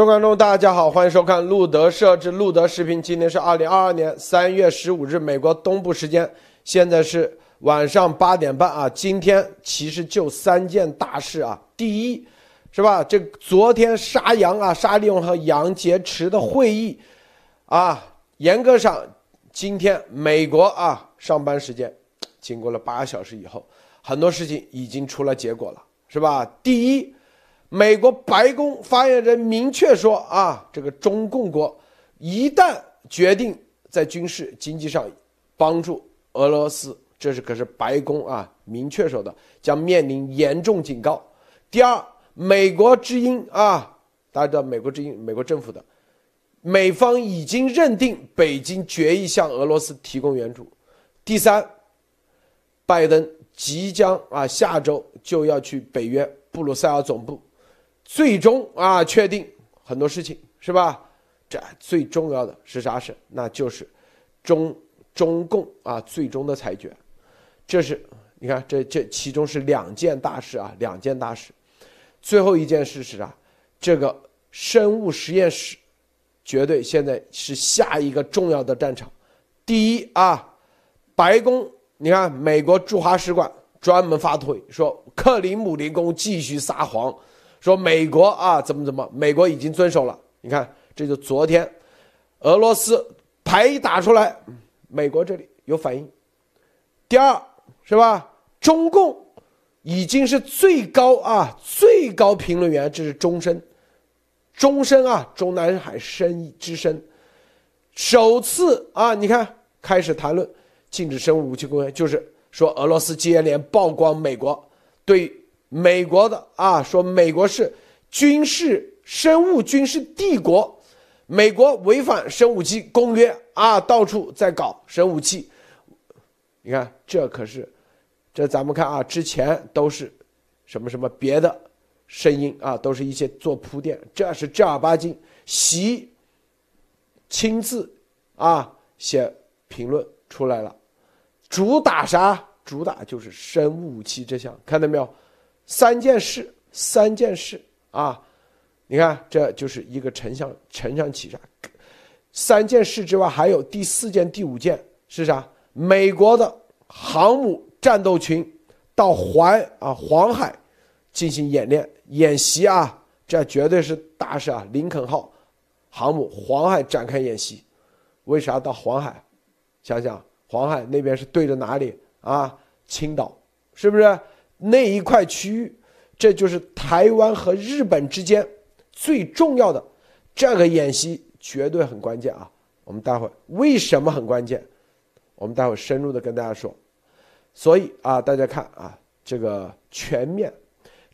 各位观众，大家好，欢迎收看路德设置路德视频。今天是二零二二年三月十五日，美国东部时间，现在是晚上八点半啊。今天其实就三件大事啊。第一，是吧？这昨天沙洋啊，沙利文和杨洁篪的会议啊，严格上，今天美国啊上班时间，经过了八小时以后，很多事情已经出了结果了，是吧？第一。美国白宫发言人明确说：“啊，这个中共国一旦决定在军事经济上帮助俄罗斯，这是可是白宫啊明确说的，将面临严重警告。”第二，美国之音啊，大家知道美国之音，美国政府的美方已经认定北京决意向俄罗斯提供援助。第三，拜登即将啊下周就要去北约布鲁塞尔总部。最终啊，确定很多事情是吧？这最重要的是啥事？那就是中中共啊最终的裁决。这是你看，这这其中是两件大事啊，两件大事。最后一件事是啥？这个生物实验室绝对现在是下一个重要的战场。第一啊，白宫，你看美国驻华使馆专门发推说，克里姆林宫继续撒谎。说美国啊，怎么怎么？美国已经遵守了。你看，这就昨天，俄罗斯牌一打出来，美国这里有反应。第二是吧？中共已经是最高啊，最高评论员，这是终身，终身啊，中南海深之深，首次啊，你看开始谈论禁止生物武器公约，就是说俄罗斯接连曝光美国对。美国的啊，说美国是军事生物军事帝国，美国违反生武器公约啊，到处在搞生武器。你看，这可是，这咱们看啊，之前都是什么什么别的声音啊，都是一些做铺垫，这是正儿八经习亲自啊写评论出来了，主打啥？主打就是生物武器这项，看到没有？三件事，三件事啊！你看，这就是一个承上承上启下。三件事之外，还有第四件、第五件是啥？美国的航母战斗群到环啊黄海进行演练演习啊，这绝对是大事啊！林肯号航母黄海展开演习，为啥到黄海？想想黄海那边是对着哪里啊？青岛是不是？那一块区域，这就是台湾和日本之间最重要的这个演习，绝对很关键啊！我们待会为什么很关键？我们待会深入的跟大家说。所以啊，大家看啊，这个全面，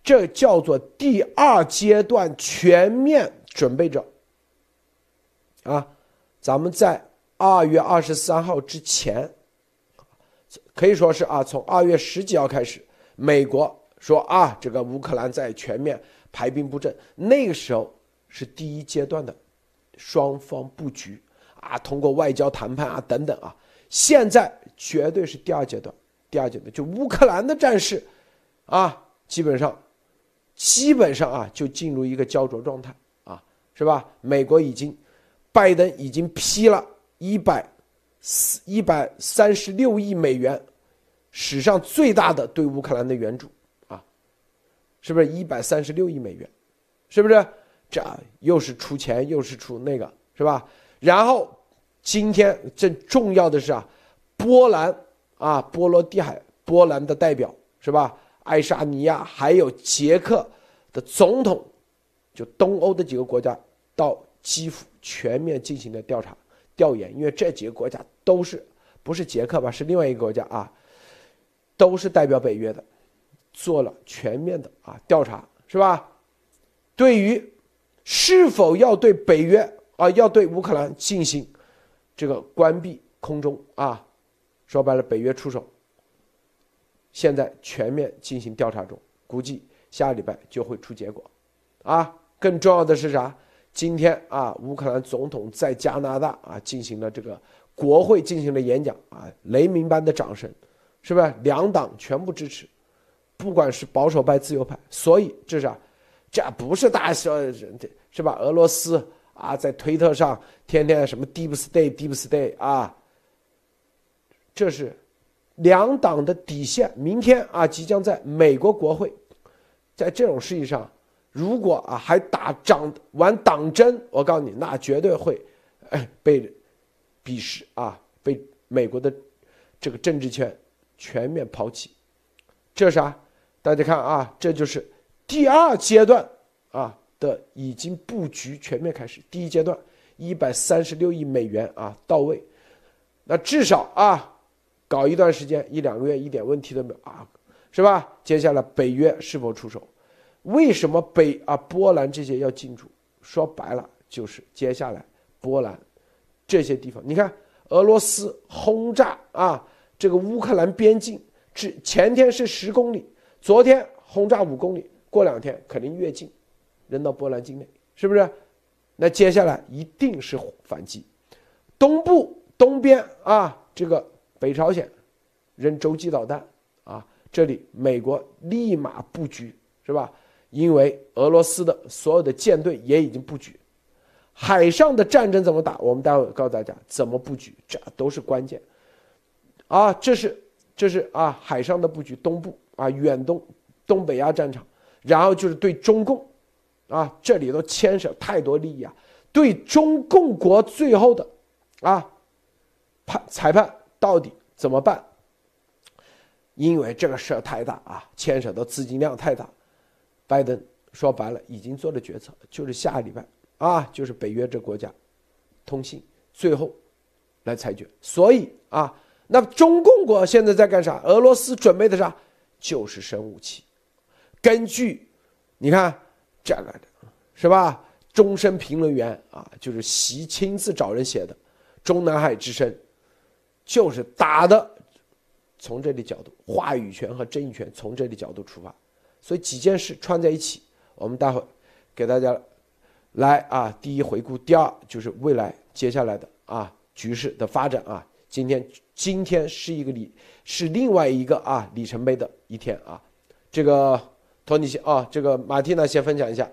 这叫做第二阶段全面准备着啊。咱们在二月二十三号之前，可以说是啊，从二月十几号开始。美国说啊，这个乌克兰在全面排兵布阵，那个时候是第一阶段的双方布局啊，通过外交谈判啊等等啊，现在绝对是第二阶段，第二阶段就乌克兰的战事啊，基本上基本上啊就进入一个焦灼状态啊，是吧？美国已经，拜登已经批了一百四一百三十六亿美元。史上最大的对乌克兰的援助啊，是不是一百三十六亿美元？是不是？这又是出钱又是出那个，是吧？然后今天最重要的是啊，波兰啊，波罗的海波兰的代表是吧？爱沙尼亚还有捷克的总统，就东欧的几个国家到基辅全面进行了调查调研，因为这几个国家都是不是捷克吧？是另外一个国家啊。都是代表北约的，做了全面的啊调查，是吧？对于是否要对北约啊，要对乌克兰进行这个关闭空中啊，说白了，北约出手，现在全面进行调查中，估计下礼拜就会出结果，啊，更重要的是啥？今天啊，乌克兰总统在加拿大啊进行了这个国会进行了演讲啊，雷鸣般的掌声。是不是两党全部支持？不管是保守派、自由派，所以这是啊，这不是大家说是吧？俄罗斯啊，在推特上天天什么 deep state deep state 啊，这是两党的底线。明天啊，即将在美国国会，在这种事情上，如果啊还打仗玩党争，我告诉你，那绝对会被鄙视啊，被美国的这个政治圈全面抛弃。这啥？大家看啊，这就是第二阶段啊的已经布局全面开始。第一阶段一百三十六亿美元啊到位，那至少啊搞一段时间一两个月一点问题都没有啊，是吧？接下来北约是否出手？为什么北啊波兰这些要进驻？说白了就是接下来波兰这些地方，你看俄罗斯轰炸啊这个乌克兰边境，至前天是十公里。昨天轰炸五公里，过两天肯定越境，扔到波兰境内，是不是？那接下来一定是反击。东部东边啊，这个北朝鲜扔洲际导弹啊，这里美国立马布局，是吧？因为俄罗斯的所有的舰队也已经布局。海上的战争怎么打？我们待会告诉大家怎么布局，这都是关键。啊，这是这是啊，海上的布局，东部。啊，远东、东北亚战场，然后就是对中共，啊，这里头牵涉太多利益啊。对中共国最后的，啊，判裁判到底怎么办？因为这个事儿太大啊，牵扯到资金量太大。拜登说白了已经做了决策，就是下个礼拜啊，就是北约这国家通信最后来裁决。所以啊，那中共国现在在干啥？俄罗斯准备的啥？就是生武器，根据你看这个的，是吧？终身评论员啊，就是习亲自找人写的《中南海之声》，就是打的，从这里角度，话语权和争议权从这里角度出发，所以几件事串在一起，我们待会给大家来啊，第一回顾，第二就是未来接下来的啊局势的发展啊。今天今天是一个里是另外一个啊里程碑的一天啊，这个托尼先啊，这个马蒂娜先分享一下。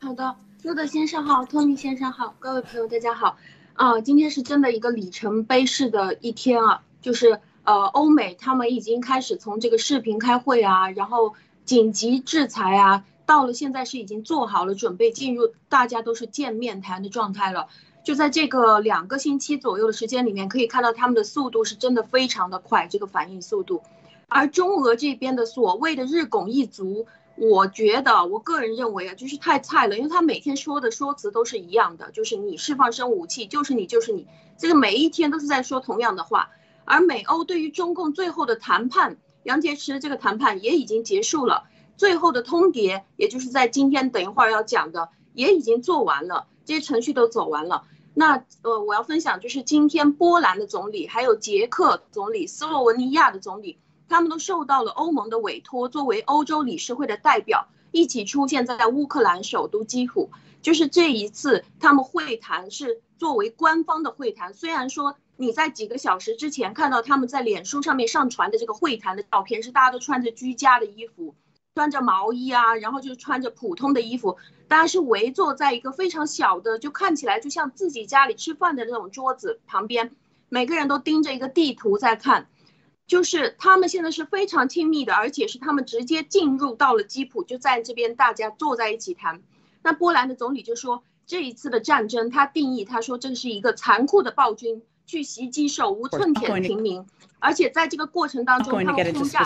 好的，路德先生好，托尼先生好，各位朋友大家好啊，今天是真的一个里程碑式的一天啊，就是呃欧美他们已经开始从这个视频开会啊，然后紧急制裁啊，到了现在是已经做好了准备进入大家都是见面谈的状态了。就在这个两个星期左右的时间里面，可以看到他们的速度是真的非常的快，这个反应速度。而中俄这边的所谓的日拱一卒，我觉得我个人认为啊，就是太菜了，因为他每天说的说辞都是一样的，就是你释放生武器，就是你就是你，这个每一天都是在说同样的话。而美欧对于中共最后的谈判，杨洁篪这个谈判也已经结束了，最后的通牒，也就是在今天等一会儿要讲的，也已经做完了，这些程序都走完了。那呃，我要分享就是今天波兰的总理，还有捷克总理、斯洛文尼亚的总理，他们都受到了欧盟的委托，作为欧洲理事会的代表，一起出现在乌克兰首都基辅。就是这一次他们会谈是作为官方的会谈，虽然说你在几个小时之前看到他们在脸书上面上传的这个会谈的照片，是大家都穿着居家的衣服。穿着毛衣啊，然后就穿着普通的衣服，大家是围坐在一个非常小的，就看起来就像自己家里吃饭的那种桌子旁边，每个人都盯着一个地图在看，就是他们现在是非常亲密的，而且是他们直接进入到了基辅，就在这边大家坐在一起谈。那波兰的总理就说，这一次的战争，他定义他说这是一个残酷的暴君去袭击手无寸铁的平民，而且在这个过程当中，他们轰炸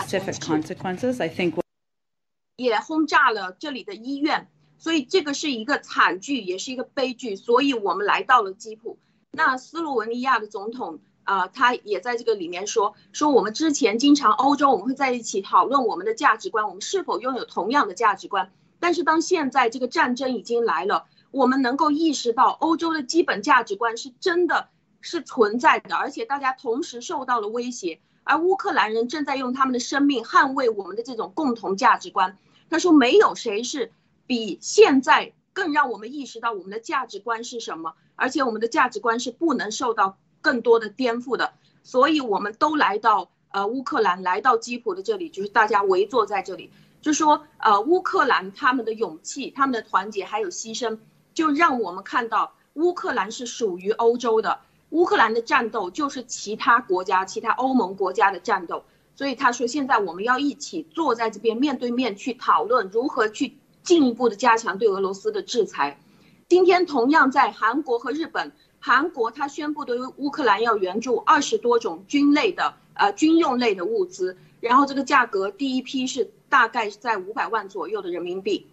也轰炸了这里的医院，所以这个是一个惨剧，也是一个悲剧。所以我们来到了基辅。那斯洛文尼亚的总统啊，他也在这个里面说说，我们之前经常欧洲我们会在一起讨论我们的价值观，我们是否拥有同样的价值观。但是当现在这个战争已经来了，我们能够意识到欧洲的基本价值观是真的是存在的，而且大家同时受到了威胁。而乌克兰人正在用他们的生命捍卫我们的这种共同价值观。他说：“没有谁是比现在更让我们意识到我们的价值观是什么，而且我们的价值观是不能受到更多的颠覆的。所以，我们都来到呃乌克兰，来到基辅的这里，就是大家围坐在这里。就说呃乌克兰他们的勇气、他们的团结还有牺牲，就让我们看到乌克兰是属于欧洲的，乌克兰的战斗就是其他国家、其他欧盟国家的战斗。所以他说，现在我们要一起坐在这边，面对面去讨论如何去进一步的加强对俄罗斯的制裁。今天同样在韩国和日本，韩国他宣布对乌克兰要援助二十多种军类的呃军用类的物资，然后这个价格第一批是大概在五百万左右的人民币。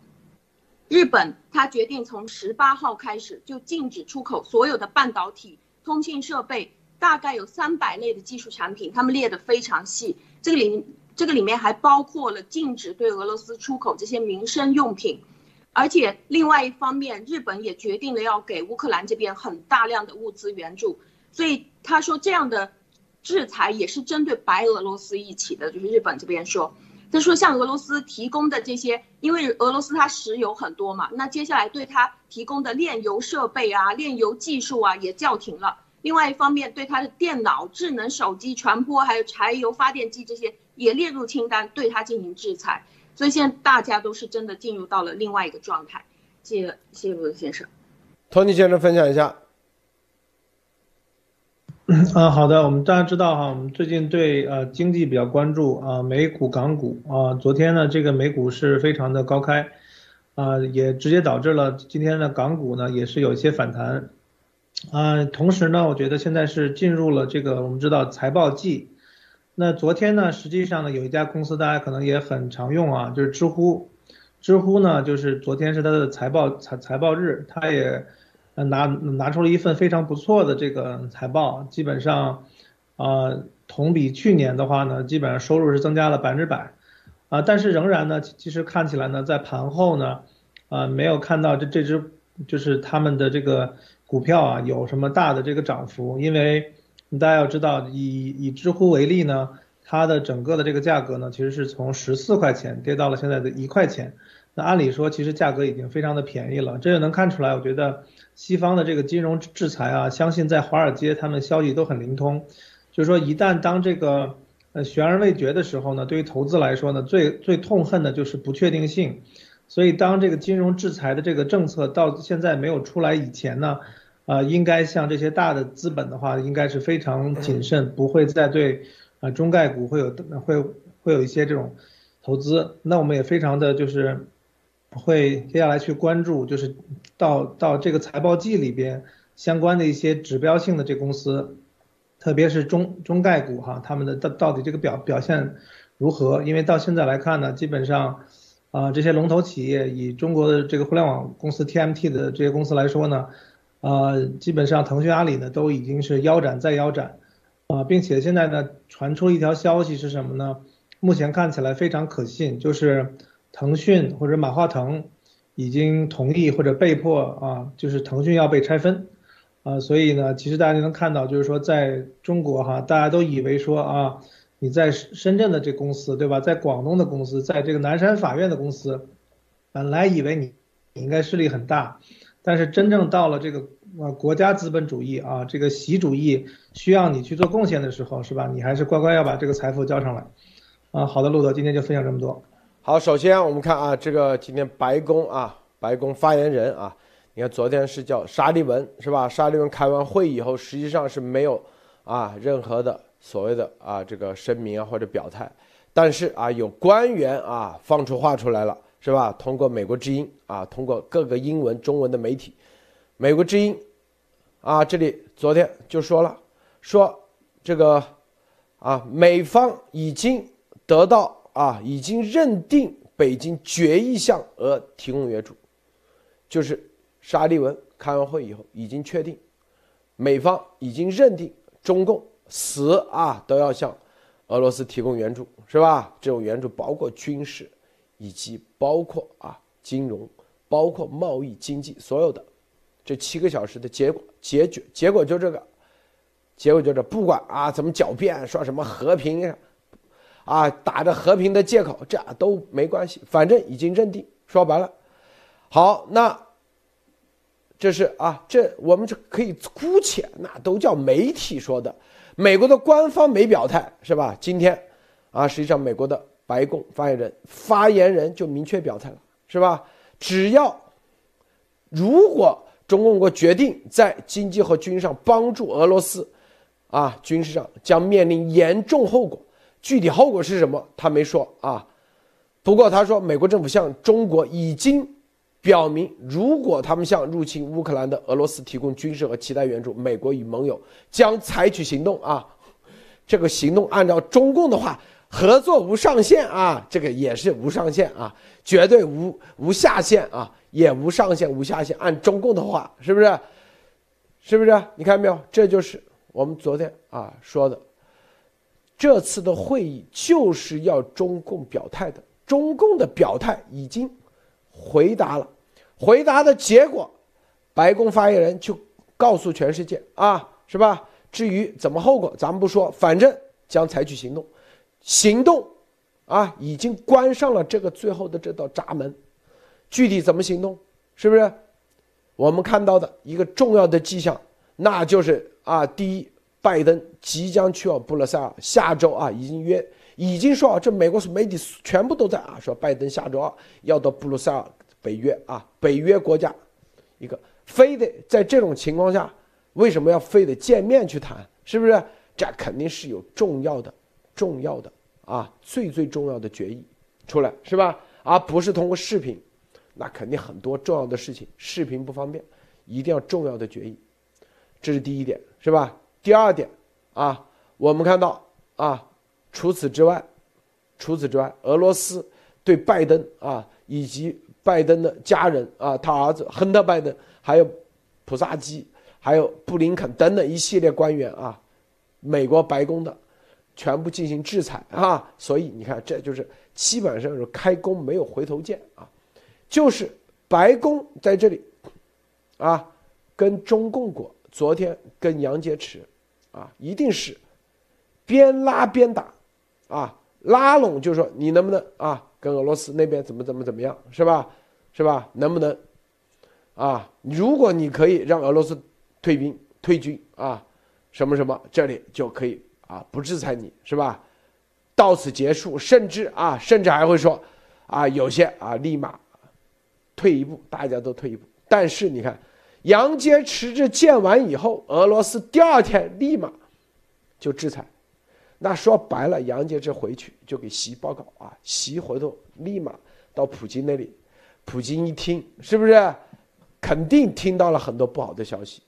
日本他决定从十八号开始就禁止出口所有的半导体、通信设备，大概有三百类的技术产品，他们列的非常细。这个里这个里面还包括了禁止对俄罗斯出口这些民生用品，而且另外一方面，日本也决定了要给乌克兰这边很大量的物资援助。所以他说这样的制裁也是针对白俄罗斯一起的，就是日本这边说，他说像俄罗斯提供的这些，因为俄罗斯它石油很多嘛，那接下来对它提供的炼油设备啊、炼油技术啊也叫停了。另外一方面，对它的电脑、智能手机、传播，还有柴油发电机这些也列入清单，对它进行制裁。所以现在大家都是真的进入到了另外一个状态。谢谢，谢谢罗先生。托尼先生分享一下。啊，好的，我们大家知道哈，我们最近对呃经济比较关注啊，美股、港股啊，昨天呢这个美股是非常的高开，啊，也直接导致了今天的港股呢也是有一些反弹。啊，同时呢，我觉得现在是进入了这个我们知道财报季。那昨天呢，实际上呢，有一家公司大家可能也很常用啊，就是知乎。知乎呢，就是昨天是它的财报财财报日，它也拿拿出了一份非常不错的这个财报，基本上啊，同比去年的话呢，基本上收入是增加了百分之百。啊，但是仍然呢，其实看起来呢，在盘后呢，啊，没有看到这这只就是他们的这个。股票啊有什么大的这个涨幅？因为大家要知道，以以知乎为例呢，它的整个的这个价格呢，其实是从十四块钱跌到了现在的一块钱。那按理说，其实价格已经非常的便宜了。这就能看出来，我觉得西方的这个金融制裁啊，相信在华尔街他们消息都很灵通。就是说，一旦当这个呃悬而未决的时候呢，对于投资来说呢，最最痛恨的就是不确定性。所以，当这个金融制裁的这个政策到现在没有出来以前呢？啊，应该像这些大的资本的话，应该是非常谨慎，不会再对啊中概股会有会会有一些这种投资。那我们也非常的就是会接下来去关注，就是到到这个财报季里边相关的一些指标性的这公司，特别是中中概股哈，他们的到到底这个表表现如何？因为到现在来看呢，基本上啊这些龙头企业以中国的这个互联网公司 TMT 的这些公司来说呢。呃，基本上腾讯、阿里呢都已经是腰斩再腰斩，啊，并且现在呢传出一条消息是什么呢？目前看起来非常可信，就是腾讯或者马化腾已经同意或者被迫啊，就是腾讯要被拆分，啊，所以呢，其实大家就能看到，就是说在中国哈，大家都以为说啊，你在深圳的这公司对吧，在广东的公司，在这个南山法院的公司，本来以为你你应该势力很大。但是真正到了这个呃国家资本主义啊，这个习主义需要你去做贡献的时候，是吧？你还是乖乖要把这个财富交上来。啊，好的，路德，今天就分享这么多。好，首先我们看啊，这个今天白宫啊，白宫发言人啊，你看昨天是叫沙利文是吧？沙利文开完会以后，实际上是没有啊任何的所谓的啊这个声明啊或者表态，但是啊有官员啊放出话出来了。是吧？通过美国之音啊，通过各个英文、中文的媒体，美国之音啊，这里昨天就说了，说这个啊，美方已经得到啊，已经认定北京决议向俄提供援助，就是沙利文开完会以后已经确定，美方已经认定中共死啊都要向俄罗斯提供援助，是吧？这种援助包括军事。以及包括啊金融，包括贸易经济，所有的这七个小时的结果结局结果就这个，结果就这不管啊怎么狡辩说什么和平，啊打着和平的借口，这都没关系，反正已经认定。说白了，好，那这是啊这我们就可以姑且那都叫媒体说的，美国的官方没表态是吧？今天啊实际上美国的。白宫发言人发言人就明确表态了，是吧？只要如果中共国决定在经济和军事上帮助俄罗斯，啊，军事上将面临严重后果。具体后果是什么？他没说啊。不过他说，美国政府向中国已经表明，如果他们向入侵乌克兰的俄罗斯提供军事和其他援助，美国与盟友将采取行动啊。这个行动按照中共的话，合作无上限啊，这个也是无上限啊，绝对无无下限啊，也无上限无下限。按中共的话，是不是？是不是？你看没有？这就是我们昨天啊说的，这次的会议就是要中共表态的。中共的表态已经回答了，回答的结果，白宫发言人就告诉全世界啊，是吧？至于怎么后果，咱们不说，反正将采取行动，行动啊，已经关上了这个最后的这道闸门，具体怎么行动，是不是？我们看到的一个重要的迹象，那就是啊，第一，拜登即将去往布鲁塞尔，下周啊，已经约。已经说啊，这美国媒体全部都在啊，说拜登下周二要到布鲁塞尔，北约啊，北约国家，一个非得在这种情况下，为什么要非得见面去谈？是不是？这肯定是有重要的、重要的啊，最最重要的决议出来，是吧？而不是通过视频，那肯定很多重要的事情视频不方便，一定要重要的决议，这是第一点，是吧？第二点啊，我们看到啊。除此之外，除此之外，俄罗斯对拜登啊，以及拜登的家人啊，他儿子亨特·拜登，还有普萨基，还有布林肯等等一系列官员啊，美国白宫的，全部进行制裁啊。所以你看，这就是基本上是开弓没有回头箭啊，就是白宫在这里啊，跟中共国昨天跟杨洁篪啊，一定是边拉边打。啊，拉拢就是说，你能不能啊，跟俄罗斯那边怎么怎么怎么样，是吧？是吧？能不能啊？如果你可以让俄罗斯退兵退军啊，什么什么，这里就可以啊，不制裁你，是吧？到此结束，甚至啊，甚至还会说啊，有些啊，立马退一步，大家都退一步。但是你看，杨洁篪这见完以后，俄罗斯第二天立马就制裁。那说白了，杨洁篪回去就给习报告啊，习回头立马到普京那里，普京一听是不是，肯定听到了很多不好的消息，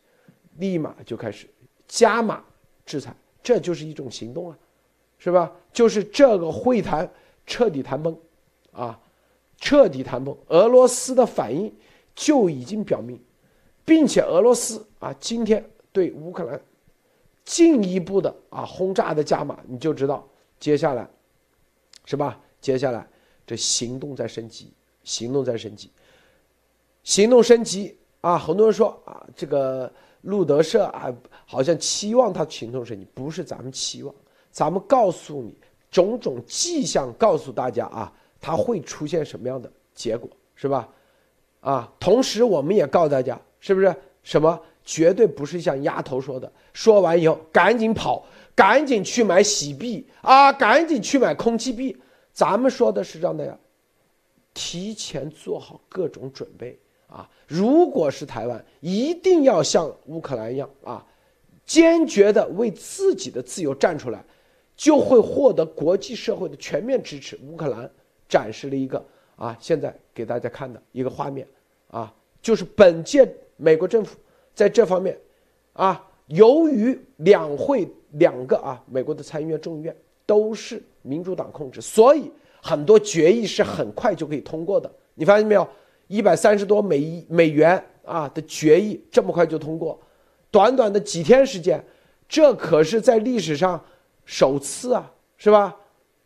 立马就开始加码制裁，这就是一种行动啊，是吧？就是这个会谈彻底谈崩，啊，彻底谈崩，俄罗斯的反应就已经表明，并且俄罗斯啊，今天对乌克兰。进一步的啊轰炸的加码，你就知道接下来，是吧？接下来这行动在升级，行动在升级，行动升级啊！很多人说啊，这个路德社啊，好像期望他行动升级，不是咱们期望，咱们告诉你种种迹象，告诉大家啊，它会出现什么样的结果，是吧？啊，同时我们也告诉大家，是不是什么？绝对不是像丫头说的，说完以后赶紧跑，赶紧去买洗币啊，赶紧去买空气币。咱们说的是这样的呀，提前做好各种准备啊。如果是台湾，一定要像乌克兰一样啊，坚决的为自己的自由站出来，就会获得国际社会的全面支持。乌克兰展示了一个啊，现在给大家看的一个画面啊，就是本届美国政府。在这方面，啊，由于两会两个啊，美国的参议院、众议院都是民主党控制，所以很多决议是很快就可以通过的。你发现没有？一百三十多美美元啊的决议这么快就通过，短短的几天时间，这可是在历史上首次啊，是吧？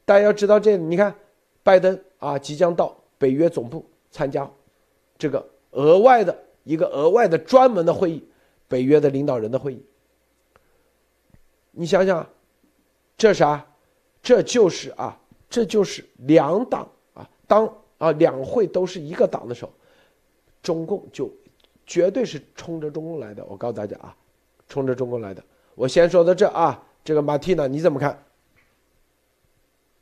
大家要知道这，你看，拜登啊即将到北约总部参加这个额外的。一个额外的专门的会议，北约的领导人的会议。你想想，这啥？这就是啊，这就是两党啊，当啊两会都是一个党的时候，中共就绝对是冲着中共来的。我告诉大家啊，冲着中共来的。我先说到这啊，这个马蒂娜你怎么看？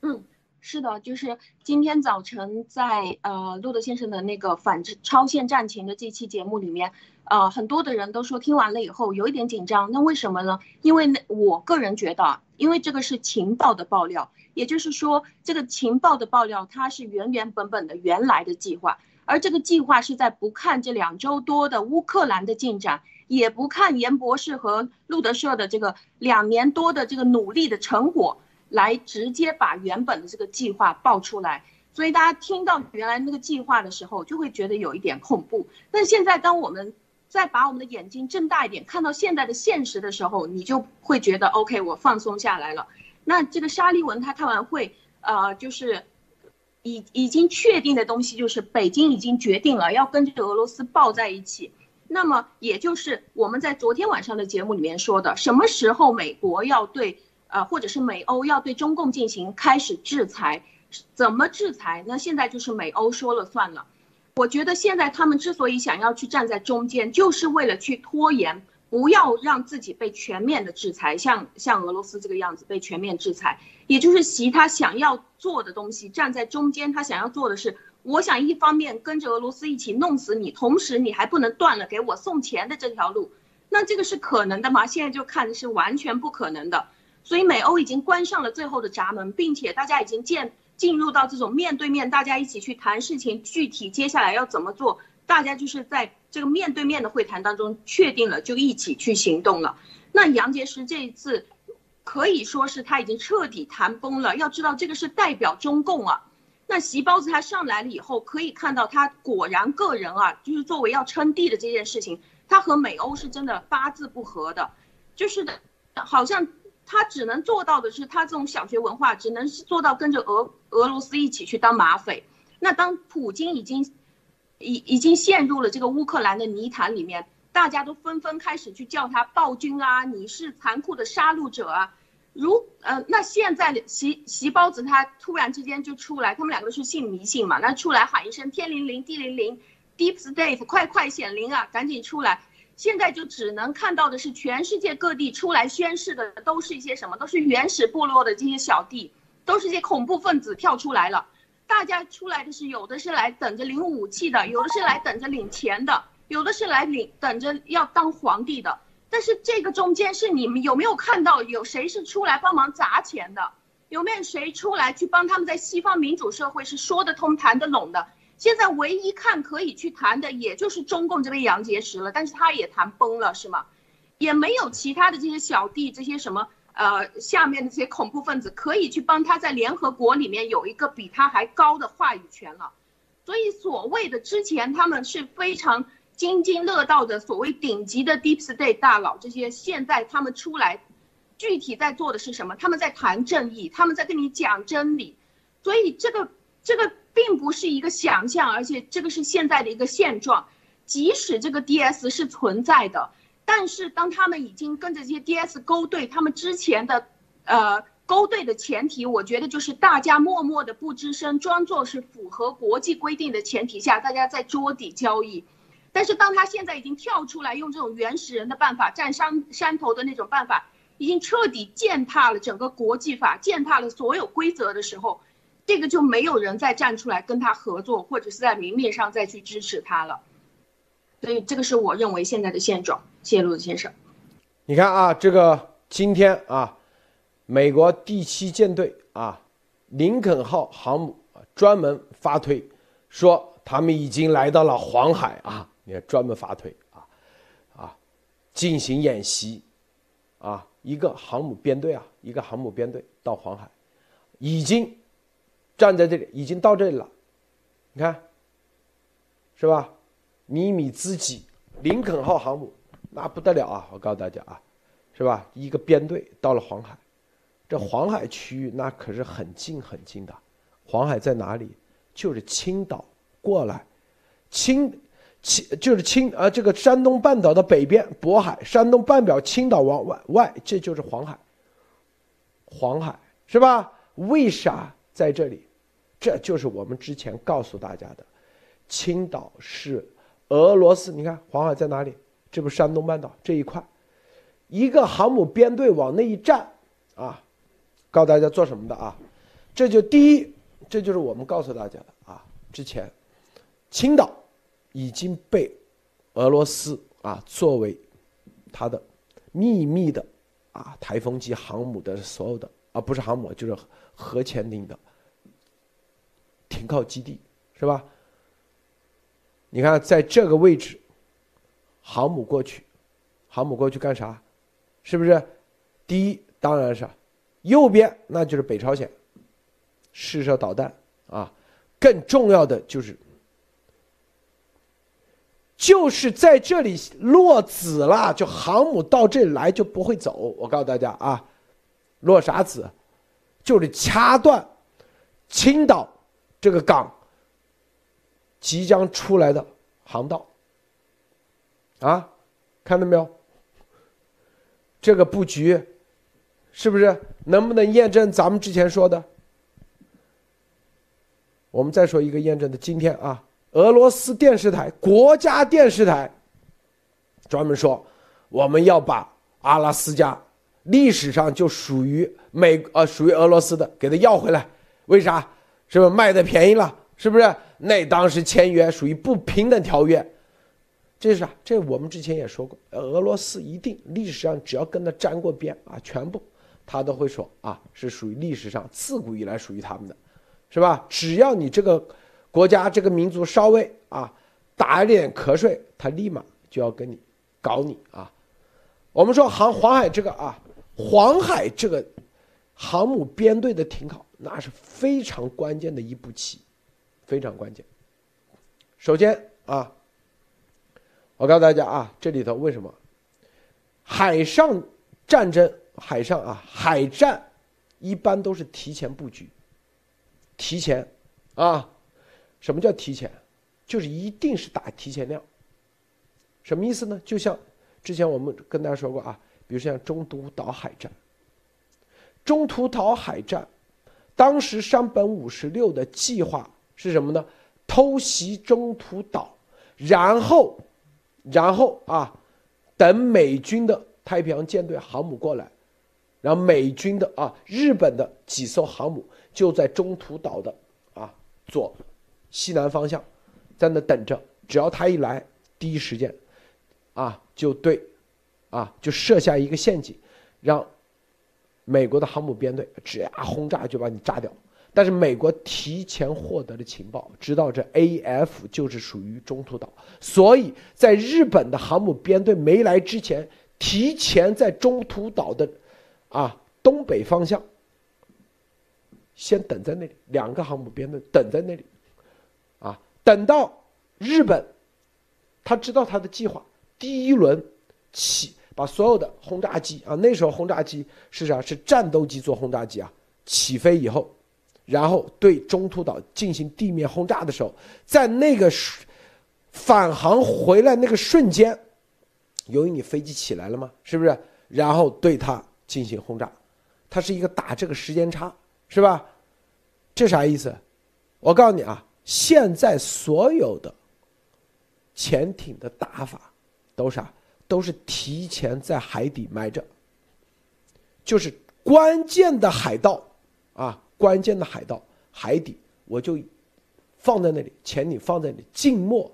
嗯。是的，就是今天早晨在呃路德先生的那个反超限战情的这期节目里面，呃很多的人都说听完了以后有一点紧张，那为什么呢？因为那我个人觉得，因为这个是情报的爆料，也就是说这个情报的爆料它是原原本本的原来的计划，而这个计划是在不看这两周多的乌克兰的进展，也不看严博士和路德社的这个两年多的这个努力的成果。来直接把原本的这个计划爆出来，所以大家听到原来那个计划的时候，就会觉得有一点恐怖。但现在当我们再把我们的眼睛睁大一点，看到现在的现实的时候，你就会觉得 OK，我放松下来了。那这个沙利文他开完会，呃，就是已已经确定的东西，就是北京已经决定了要跟这个俄罗斯抱在一起。那么也就是我们在昨天晚上的节目里面说的，什么时候美国要对？啊，或者是美欧要对中共进行开始制裁，怎么制裁？那现在就是美欧说了算了。我觉得现在他们之所以想要去站在中间，就是为了去拖延，不要让自己被全面的制裁，像像俄罗斯这个样子被全面制裁。也就是习他想要做的东西，站在中间，他想要做的是，我想一方面跟着俄罗斯一起弄死你，同时你还不能断了给我送钱的这条路。那这个是可能的吗？现在就看是完全不可能的。所以美欧已经关上了最后的闸门，并且大家已经见进入到这种面对面，大家一起去谈事情，具体接下来要怎么做，大家就是在这个面对面的会谈当中确定了，就一起去行动了。那杨洁篪这一次可以说是他已经彻底谈崩了。要知道这个是代表中共啊，那习包子他上来了以后，可以看到他果然个人啊，就是作为要称帝的这件事情，他和美欧是真的八字不合的，就是的，好像。他只能做到的是，他这种小学文化只能是做到跟着俄俄罗斯一起去当马匪。那当普京已经已已经陷入了这个乌克兰的泥潭里面，大家都纷纷开始去叫他暴君啊，你是残酷的杀戮者啊。如呃，那现在习习包子他突然之间就出来，他们两个是信迷信嘛，那出来喊一声天灵灵地灵灵，Deep State 快快显灵啊，赶紧出来。现在就只能看到的是，全世界各地出来宣誓的都是一些什么？都是原始部落的这些小弟，都是些恐怖分子跳出来了。大家出来的是，有的是来等着领武器的，有的是来等着领钱的，有的是来领等着要当皇帝的。但是这个中间是你们有没有看到有谁是出来帮忙砸钱的？有没有谁出来去帮他们在西方民主社会是说得通、谈得拢的？现在唯一看可以去谈的，也就是中共这位杨洁篪了，但是他也谈崩了，是吗？也没有其他的这些小弟，这些什么呃下面的这些恐怖分子可以去帮他在联合国里面有一个比他还高的话语权了。所以所谓的之前他们是非常津津乐道的所谓顶级的 Deep State 大佬，这些现在他们出来，具体在做的是什么？他们在谈正义，他们在跟你讲真理。所以这个这个。并不是一个想象，而且这个是现在的一个现状。即使这个 DS 是存在的，但是当他们已经跟着这些 DS 勾兑，他们之前的呃勾兑的前提，我觉得就是大家默默的不吱声，装作是符合国际规定的前提下，大家在桌底交易。但是当他现在已经跳出来，用这种原始人的办法，占山山头的那种办法，已经彻底践踏了整个国际法，践踏了所有规则的时候。这个就没有人再站出来跟他合作，或者是在明面上再去支持他了，所以这个是我认为现在的现状。谢路子先生，你看啊，这个今天啊，美国第七舰队啊，林肯号航母，专门发推说他们已经来到了黄海啊，你看专门发推啊啊，进行演习啊，一个航母编队啊，一个航母编队到黄海，已经。站在这里，已经到这里了，你看，是吧？尼米兹级林肯号航母，那不得了啊！我告诉大家啊，是吧？一个编队到了黄海，这黄海区域那可是很近很近的。黄海在哪里？就是青岛过来，青青就是青呃这个山东半岛的北边渤海，山东半岛青岛往外外，这就是黄海。黄海是吧？为啥？在这里，这就是我们之前告诉大家的，青岛是俄罗斯。你看黄海在哪里？这不山东半岛这一块，一个航母编队往那一站，啊，告诉大家做什么的啊？这就第一，这就是我们告诉大家的啊。之前，青岛已经被俄罗斯啊作为它的秘密的啊台风级航母的所有的啊不是航母就是核潜艇的停靠基地，是吧？你看在这个位置，航母过去，航母过去干啥？是不是？第一当然是右边，那就是北朝鲜试射导弹啊。更重要的就是，就是在这里落子了，就航母到这里来就不会走。我告诉大家啊，落啥子？就是掐断青岛这个港即将出来的航道。啊，看到没有？这个布局是不是能不能验证咱们之前说的？我们再说一个验证的，今天啊，俄罗斯电视台国家电视台专门说，我们要把阿拉斯加历史上就属于美呃属于俄罗斯的给他要回来，为啥？是不是卖的便宜了？是不是？那当时签约属于不平等条约，这是啥？这我们之前也说过，俄罗斯一定历史上只要跟他沾过边啊，全部他都会说啊，是属于历史上自古以来属于他们的。是吧？只要你这个国家、这个民族稍微啊打一点瞌睡，他立马就要跟你搞你啊！我们说航黄海这个啊，黄海这个航母编队的停靠，那是非常关键的一步棋，非常关键。首先啊，我告诉大家啊，这里头为什么海上战争、海上啊海战一般都是提前布局。提前，啊，什么叫提前？就是一定是打提前量。什么意思呢？就像之前我们跟大家说过啊，比如像中途岛海战。中途岛海战，当时山本五十六的计划是什么呢？偷袭中途岛，然后，然后啊，等美军的太平洋舰队航母过来，然后美军的啊，日本的几艘航母。就在中途岛的啊左西南方向，在那等着。只要他一来，第一时间啊就对啊就设下一个陷阱，让美国的航母编队只要轰炸就把你炸掉。但是美国提前获得了情报，知道这 AF 就是属于中途岛，所以在日本的航母编队没来之前，提前在中途岛的啊东北方向。先等在那里，两个航母编队等在那里，啊，等到日本，他知道他的计划，第一轮起把所有的轰炸机啊，那时候轰炸机是啥？是战斗机做轰炸机啊，起飞以后，然后对中途岛进行地面轰炸的时候，在那个返航回来那个瞬间，由于你飞机起来了嘛，是不是？然后对它进行轰炸，它是一个打这个时间差。是吧？这啥意思？我告诉你啊，现在所有的潜艇的打法都啥？都是提前在海底埋着，就是关键的海盗啊，关键的海盗海底我就放在那里，潜艇放在那里静默。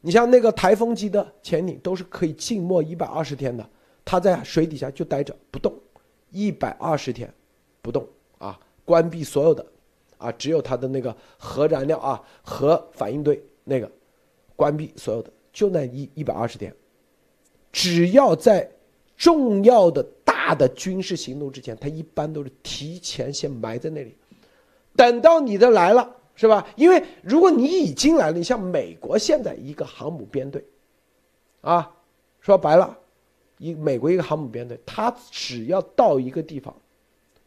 你像那个台风级的潜艇都是可以静默一百二十天的，它在水底下就待着不动，一百二十天不动啊。关闭所有的，啊，只有它的那个核燃料啊，核反应堆那个，关闭所有的，就那一一百二十天，只要在重要的大的军事行动之前，他一般都是提前先埋在那里，等到你的来了，是吧？因为如果你已经来了，你像美国现在一个航母编队，啊，说白了，一美国一个航母编队，它只要到一个地方，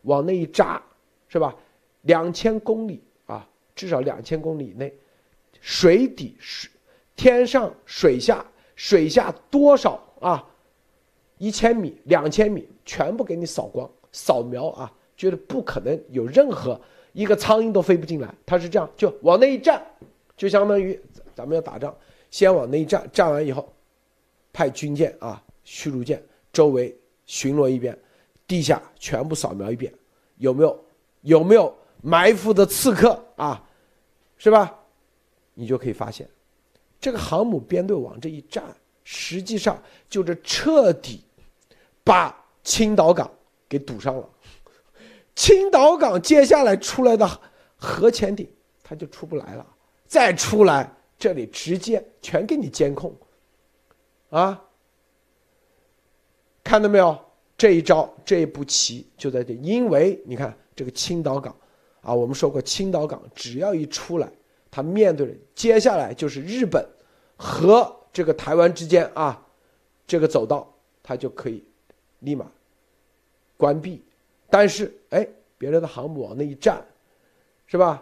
往那一扎。是吧？两千公里啊，至少两千公里以内，水底水，天上水下水下多少啊？一千米、两千米，全部给你扫光、扫描啊！觉得不可能有任何一个苍蝇都飞不进来。他是这样，就往那一站，就相当于咱们要打仗，先往那一站，站完以后，派军舰啊、驱逐舰周围巡逻一遍，地下全部扫描一遍，有没有？有没有埋伏的刺客啊，是吧？你就可以发现，这个航母编队往这一站，实际上就是彻底把青岛港给堵上了。青岛港接下来出来的核潜艇，它就出不来了。再出来，这里直接全给你监控，啊，看到没有？这一招，这一步棋就在这。因为你看这个青岛港，啊，我们说过青岛港只要一出来，它面对的接下来就是日本和这个台湾之间啊，这个走道它就可以立马关闭。但是，哎，别人的航母往那一站，是吧？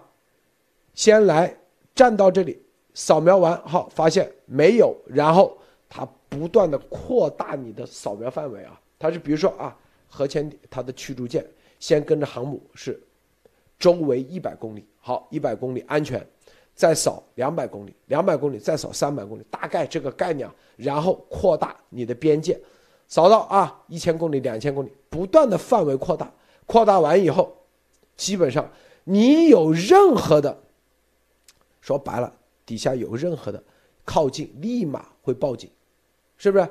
先来站到这里，扫描完好，发现没有，然后它不断的扩大你的扫描范围啊。它是比如说啊，核潜艇它的驱逐舰先跟着航母是周围一百公里，好，一百公里安全，再扫两百公里，两百公里再扫三百公里，大概这个概念，然后扩大你的边界，扫到啊一千公里、两千公里，不断的范围扩大，扩大完以后，基本上你有任何的，说白了，底下有任何的靠近，立马会报警，是不是？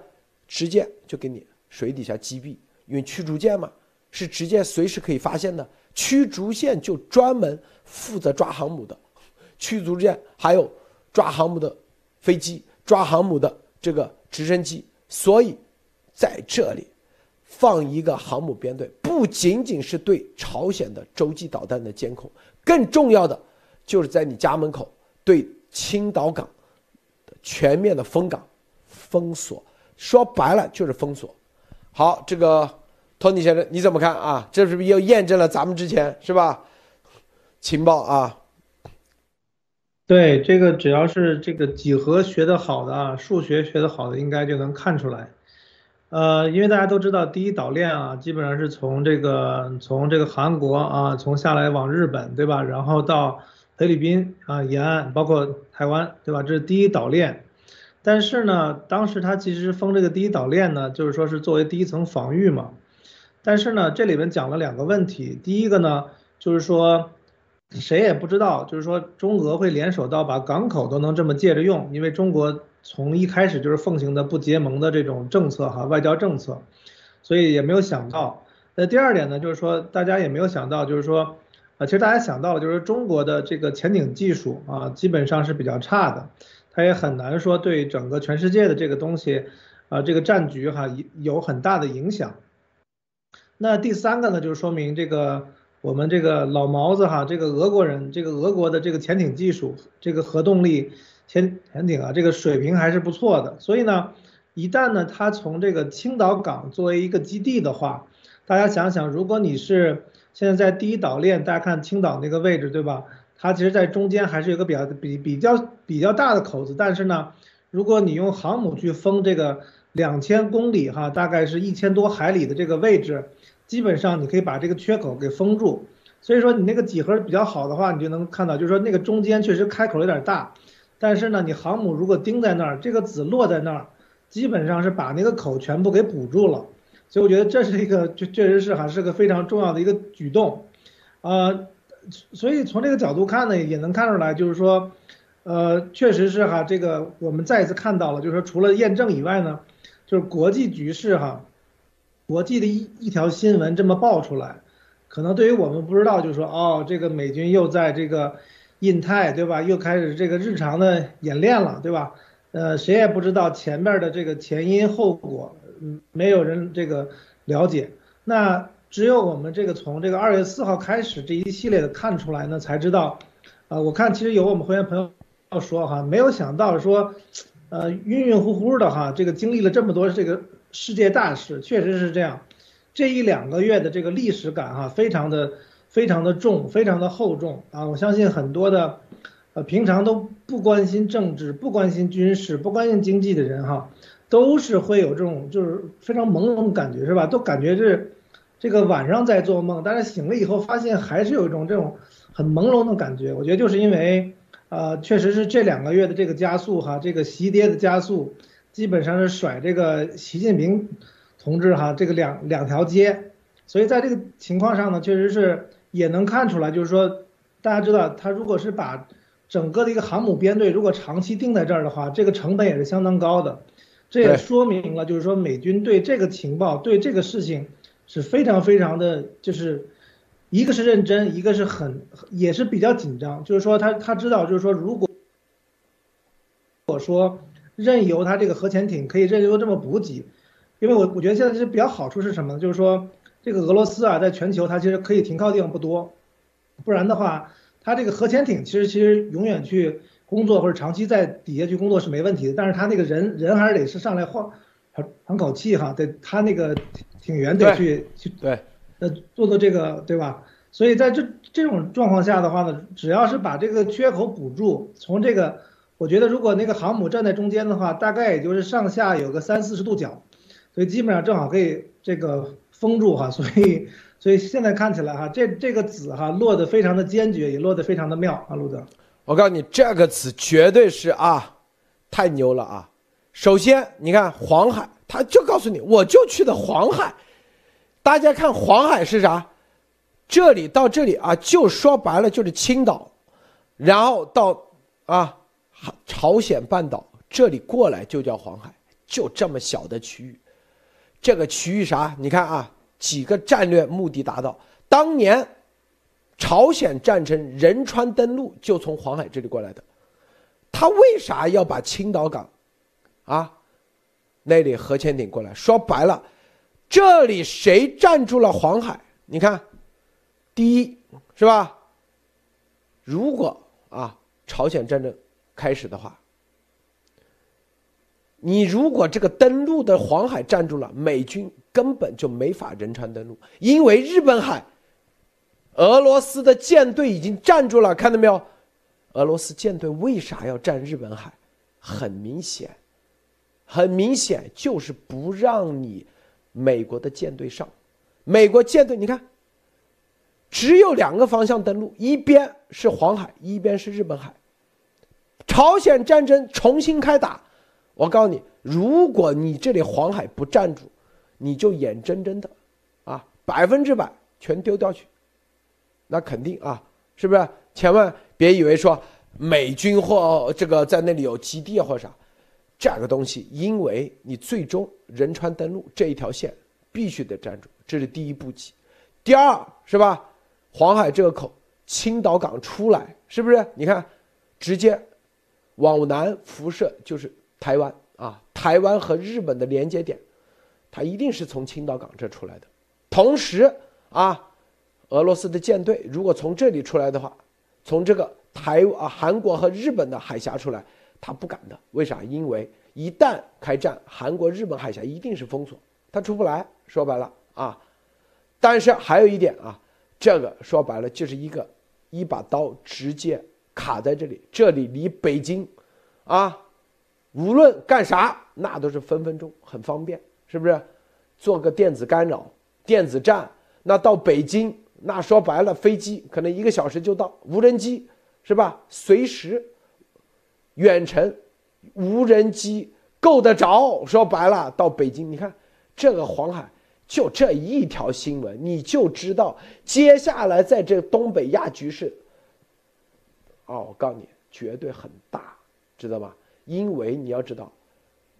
直接就给你。水底下击毙，因为驱逐舰嘛，是直接随时可以发现的。驱逐舰就专门负责抓航母的，驱逐舰还有抓航母的飞机、抓航母的这个直升机。所以在这里放一个航母编队，不仅仅是对朝鲜的洲际导弹的监控，更重要的就是在你家门口对青岛港全面的封港、封锁。说白了就是封锁。好，这个托尼先生你怎么看啊？这是不是又验证了咱们之前是吧？情报啊？对，这个只要是这个几何学的好的啊，数学学的好的，应该就能看出来。呃，因为大家都知道，第一岛链啊，基本上是从这个从这个韩国啊，从下来往日本，对吧？然后到菲律宾啊沿岸，包括台湾，对吧？这是第一岛链。但是呢，当时他其实封这个第一岛链呢，就是说是作为第一层防御嘛。但是呢，这里面讲了两个问题。第一个呢，就是说谁也不知道，就是说中俄会联手到把港口都能这么借着用，因为中国从一开始就是奉行的不结盟的这种政策哈，外交政策，所以也没有想到。那第二点呢，就是说大家也没有想到，就是说啊，其实大家想到了，就是中国的这个潜艇技术啊，基本上是比较差的。它也很难说对整个全世界的这个东西，啊，这个战局哈有很大的影响。那第三个呢，就是说明这个我们这个老毛子哈，这个俄国人，这个俄国的这个潜艇技术，这个核动力潜潜艇啊，这个水平还是不错的。所以呢，一旦呢，它从这个青岛港作为一个基地的话，大家想想，如果你是现在在第一岛链，大家看青岛那个位置，对吧？它其实，在中间还是有个比较比比较比较大的口子，但是呢，如果你用航母去封这个两千公里哈，大概是一千多海里的这个位置，基本上你可以把这个缺口给封住。所以说你那个几何比较好的话，你就能看到，就是说那个中间确实开口有点大，但是呢，你航母如果钉在那儿，这个子落在那儿，基本上是把那个口全部给补住了。所以我觉得这是一个确确实是还是个非常重要的一个举动，呃。所以从这个角度看呢，也能看出来，就是说，呃，确实是哈，这个我们再一次看到了，就是说除了验证以外呢，就是国际局势哈，国际的一一条新闻这么爆出来，可能对于我们不知道，就是说哦，这个美军又在这个印太对吧，又开始这个日常的演练了对吧？呃，谁也不知道前面的这个前因后果，嗯，没有人这个了解。那。只有我们这个从这个二月四号开始这一系列的看出来呢，才知道，啊，我看其实有我们会员朋友要说哈，没有想到说，呃，晕晕乎乎的哈，这个经历了这么多这个世界大事，确实是这样，这一两个月的这个历史感哈，非常的非常的重，非常的厚重啊，我相信很多的，呃，平常都不关心政治、不关心军事、不关心经济的人哈，都是会有这种就是非常朦胧的感觉是吧？都感觉是。这个晚上在做梦，但是醒了以后发现还是有一种这种很朦胧的感觉。我觉得就是因为，呃，确实是这两个月的这个加速哈，这个习跌的加速，基本上是甩这个习近平同志哈这个两两条街。所以在这个情况上呢，确实是也能看出来，就是说，大家知道，他如果是把整个的一个航母编队如果长期定在这儿的话，这个成本也是相当高的。这也说明了，就是说美军对这个情报、对这个事情是非常非常的，就是一个是认真，一个是很也是比较紧张。就是说他他知道，就是说如果如果说任由它这个核潜艇可以任由这么补给，因为我我觉得现在是比较好处是什么呢？就是说这个俄罗斯啊，在全球它其实可以停靠地方不多，不然的话，它这个核潜艇其实其实永远去。工作或者长期在底下去工作是没问题的，但是它那个人人还是得是上来换喘喘口气哈，得他那个艇员得去去对，呃做做这个对吧？所以在这这种状况下的话呢，只要是把这个缺口补住，从这个我觉得如果那个航母站在中间的话，大概也就是上下有个三四十度角，所以基本上正好可以这个封住哈，所以所以现在看起来哈，这这个子哈落得非常的坚决，也落得非常的妙啊，路德。我告诉你，这个词绝对是啊，太牛了啊！首先，你看黄海，他就告诉你，我就去的黄海。大家看黄海是啥？这里到这里啊，就说白了就是青岛，然后到啊朝鲜半岛这里过来就叫黄海，就这么小的区域。这个区域啥？你看啊，几个战略目的达到。当年。朝鲜战争仁川登陆就从黄海这里过来的，他为啥要把青岛港，啊，那里核潜艇过来？说白了，这里谁占住了黄海？你看，第一是吧？如果啊，朝鲜战争开始的话，你如果这个登陆的黄海站住了，美军根本就没法仁川登陆，因为日本海。俄罗斯的舰队已经站住了，看到没有？俄罗斯舰队为啥要占日本海？很明显，很明显就是不让你美国的舰队上。美国舰队，你看，只有两个方向登陆，一边是黄海，一边是日本海。朝鲜战争重新开打，我告诉你，如果你这里黄海不站住，你就眼睁睁的，啊，百分之百全丢掉去。那肯定啊，是不是？千万别以为说美军或这个在那里有基地或啥，这个东西，因为你最终仁川登陆这一条线必须得站住，这是第一步棋。第二是吧？黄海这个口，青岛港出来，是不是？你看，直接往南辐射就是台湾啊，台湾和日本的连接点，它一定是从青岛港这出来的。同时啊。俄罗斯的舰队如果从这里出来的话，从这个台啊韩国和日本的海峡出来，他不敢的。为啥？因为一旦开战，韩国、日本海峡一定是封锁，他出不来。说白了啊，但是还有一点啊，这个说白了就是一个一把刀直接卡在这里，这里离北京啊，无论干啥那都是分分钟很方便，是不是？做个电子干扰、电子战，那到北京。那说白了，飞机可能一个小时就到，无人机是吧？随时远程无人机够得着。说白了，到北京，你看这个黄海就这一条新闻，你就知道接下来在这东北亚局势，哦，我告诉你，绝对很大，知道吧？因为你要知道，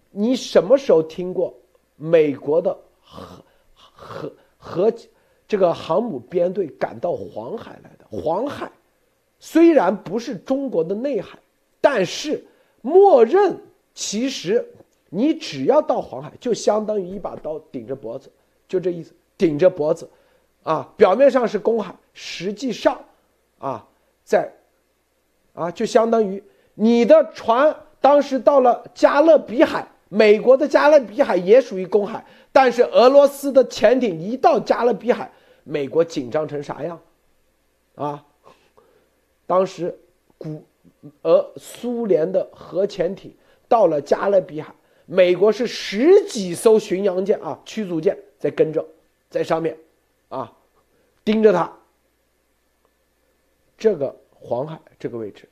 你什么时候听过美国的核核核？这个航母编队赶到黄海来的。黄海虽然不是中国的内海，但是默认其实你只要到黄海，就相当于一把刀顶着脖子，就这意思，顶着脖子，啊，表面上是公海，实际上，啊，在，啊，就相当于你的船当时到了加勒比海，美国的加勒比海也属于公海，但是俄罗斯的潜艇一到加勒比海。美国紧张成啥样？啊，当时古俄苏联的核潜艇到了加勒比海，美国是十几艘巡洋舰啊，驱逐舰在跟着，在上面，啊，盯着它。这个黄海这个位置，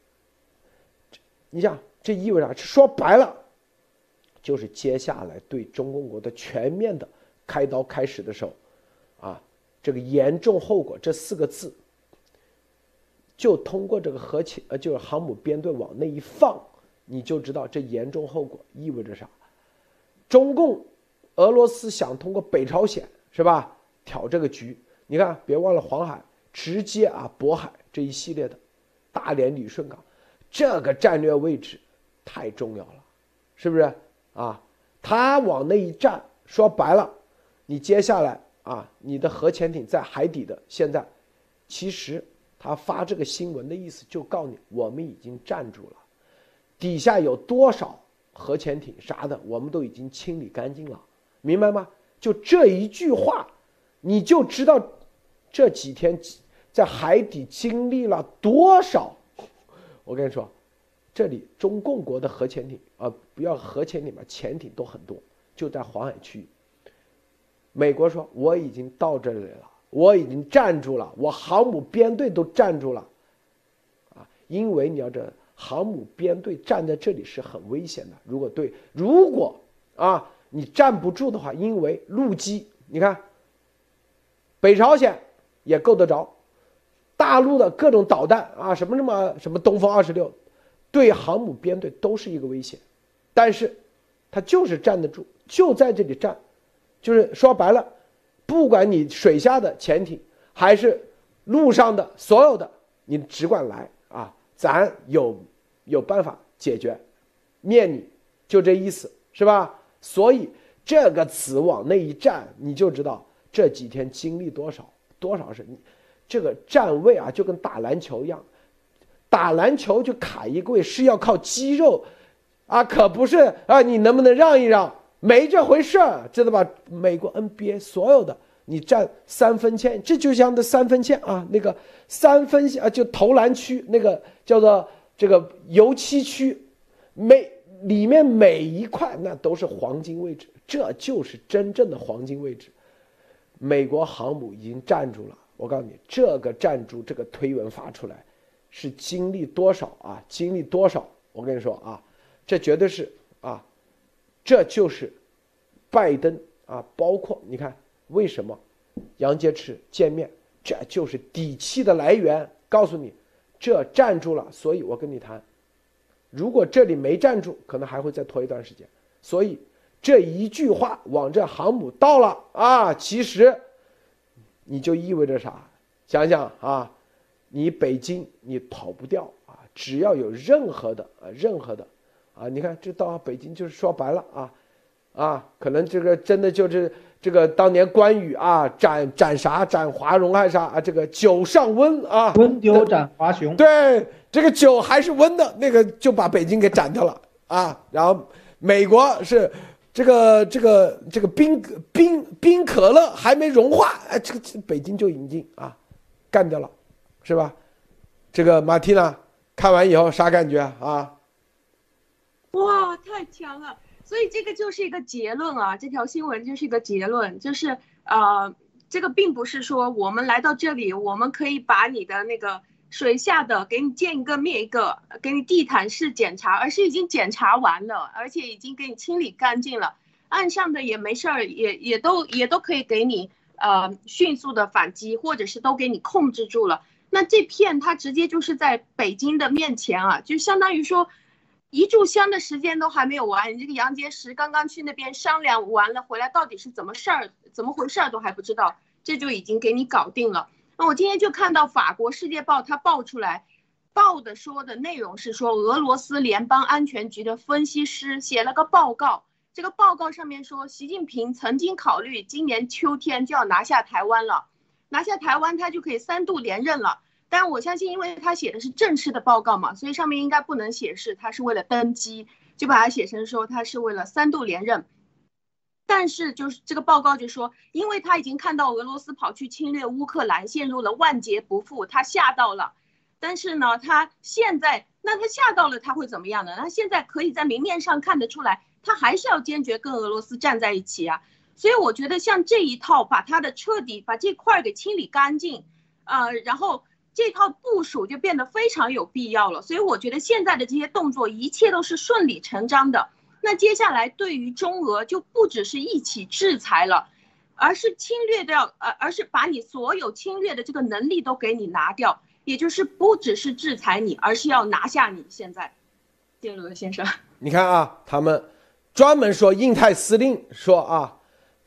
你想这意味着啥？说白了，就是接下来对中共国的全面的开刀开始的时候，啊。这个严重后果这四个字就通过这个核潜呃，就是航母编队往那一放，你就知道这严重后果意味着啥。中共、俄罗斯想通过北朝鲜是吧挑这个局？你看，别忘了黄海直接啊，渤海这一系列的，大连、旅顺港，这个战略位置太重要了，是不是啊？他往那一站，说白了，你接下来啊，你的核潜艇在海底的，现在其实他发这个新闻的意思就告诉你，我们已经站住了，底下有多少核潜艇啥的，我们都已经清理干净了，明白吗？就这一句话，你就知道。这几天在海底经历了多少？我跟你说，这里中共国的核潜艇啊，不要核潜艇吧，潜艇都很多，就在黄海区域。美国说我已经到这里了，我已经站住了，我航母编队都站住了，啊，因为你要这航母编队站在这里是很危险的。如果对，如果啊你站不住的话，因为陆基，你看北朝鲜。也够得着，大陆的各种导弹啊，什么什么什么东风二十六，对航母编队都是一个威胁，但是，它就是站得住，就在这里站，就是说白了，不管你水下的潜艇还是陆上的所有的，你只管来啊，咱有有办法解决，灭你，就这意思是吧？所以这个词往那一站，你就知道这几天经历多少。多少是你这个站位啊，就跟打篮球一样，打篮球就卡一个位是要靠肌肉啊，可不是啊，你能不能让一让？没这回事儿，知道吧？美国 NBA 所有的你站三分线，这就像那三分线啊，那个三分线啊，就投篮区那个叫做这个油漆区，每里面每一块那都是黄金位置，这就是真正的黄金位置。美国航母已经站住了，我告诉你，这个站住，这个推文发出来，是经历多少啊？经历多少？我跟你说啊，这绝对是啊，这就是拜登啊，包括你看为什么杨洁篪见面，这就是底气的来源。告诉你，这站住了，所以我跟你谈，如果这里没站住，可能还会再拖一段时间。所以。这一句话往这航母到了啊，其实你就意味着啥？想想啊，你北京你跑不掉啊，只要有任何的啊，任何的啊，你看这到北京就是说白了啊，啊，可能这个真的就是这个当年关羽啊斩斩啥斩华容还是啥啊，这个酒上温啊，温酒斩华雄，对，这个酒还是温的，那个就把北京给斩掉了啊，然后美国是。这个这个这个冰冰冰可乐还没融化，哎，这个北京就引进啊干掉了，是吧？这个马蒂娜看完以后啥感觉啊？哇，太强了！所以这个就是一个结论啊，这条新闻就是一个结论，就是呃，这个并不是说我们来到这里，我们可以把你的那个。水下的给你见一个灭一个，给你地毯式检查，而是已经检查完了，而且已经给你清理干净了。岸上的也没事儿，也也都也都可以给你呃迅速的反击，或者是都给你控制住了。那这片它直接就是在北京的面前啊，就相当于说一炷香的时间都还没有完，你这个杨洁篪刚刚去那边商量完了回来，到底是怎么事儿，怎么回事儿都还不知道，这就已经给你搞定了。那我今天就看到法国《世界报》它报出来，报的说的内容是说，俄罗斯联邦安全局的分析师写了个报告，这个报告上面说，习近平曾经考虑今年秋天就要拿下台湾了，拿下台湾他就可以三度连任了。但我相信，因为他写的是正式的报告嘛，所以上面应该不能显示他是为了登基，就把它写成说他是为了三度连任。但是就是这个报告就说，因为他已经看到俄罗斯跑去侵略乌克兰，陷入了万劫不复，他吓到了。但是呢，他现在那他吓到了，他会怎么样呢？他现在可以在明面上看得出来，他还是要坚决跟俄罗斯站在一起啊。所以我觉得像这一套，把他的彻底把这块给清理干净，呃，然后这套部署就变得非常有必要了。所以我觉得现在的这些动作，一切都是顺理成章的。那接下来对于中俄就不只是一起制裁了，而是侵略掉，呃，而是把你所有侵略的这个能力都给你拿掉。也就是不只是制裁你，而是要拿下你。现在，谢罗先生，你看啊，他们专门说印太司令说啊，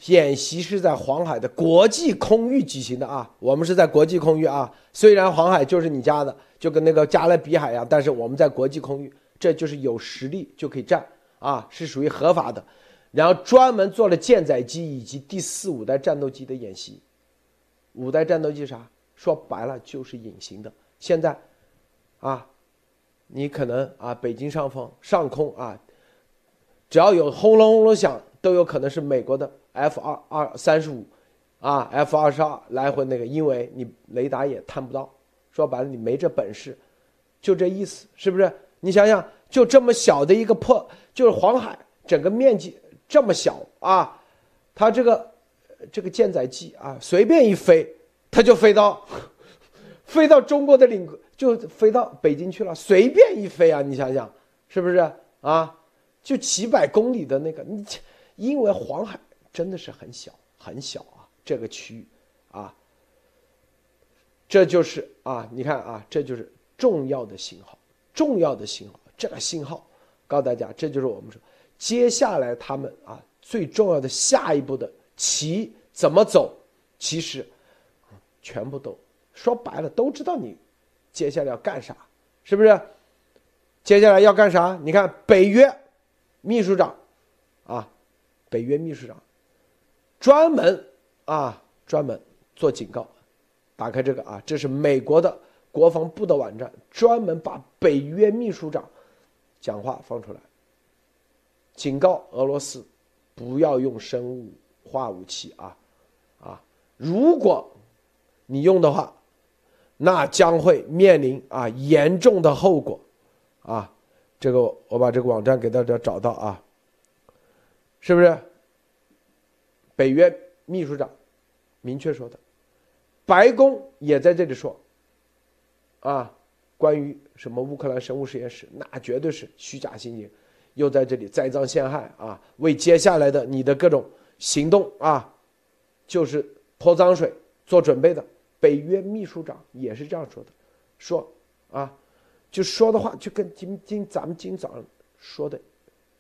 演习是在黄海的国际空域举行的啊，我们是在国际空域啊，虽然黄海就是你家的，就跟那个加勒比海一样，但是我们在国际空域，这就是有实力就可以战啊，是属于合法的。然后专门做了舰载机以及第四五代战斗机的演习，五代战斗机啥？说白了就是隐形的。现在，啊，你可能啊，北京上方上空啊，只要有轰隆轰隆响，都有可能是美国的 F 二二三十五，啊，F 二十二来回那个，因为你雷达也探不到。说白了，你没这本事，就这意思，是不是？你想想，就这么小的一个破，就是黄海整个面积。这么小啊，它这个这个舰载机啊，随便一飞，它就飞到 飞到中国的领，就飞到北京去了。随便一飞啊，你想想是不是啊？就几百公里的那个，你因为黄海真的是很小很小啊，这个区域啊，这就是啊，你看啊，这就是重要的信号，重要的信号。这个信号告诉大家，这就是我们说。接下来他们啊最重要的下一步的棋怎么走，其实全部都说白了都知道你接下来要干啥，是不是？接下来要干啥？你看北约秘书长啊，北约秘书长专门啊专门做警告，打开这个啊，这是美国的国防部的网站，专门把北约秘书长讲话放出来。警告俄罗斯，不要用生物化武器啊，啊！如果你用的话，那将会面临啊严重的后果，啊！这个我把这个网站给大家找到啊，是不是？北约秘书长明确说的，白宫也在这里说，啊，关于什么乌克兰生物实验室，那绝对是虚假信息。又在这里栽赃陷害啊！为接下来的你的各种行动啊，就是泼脏水做准备的。北约秘书长也是这样说的，说啊，就说的话就跟今今咱们今早上说的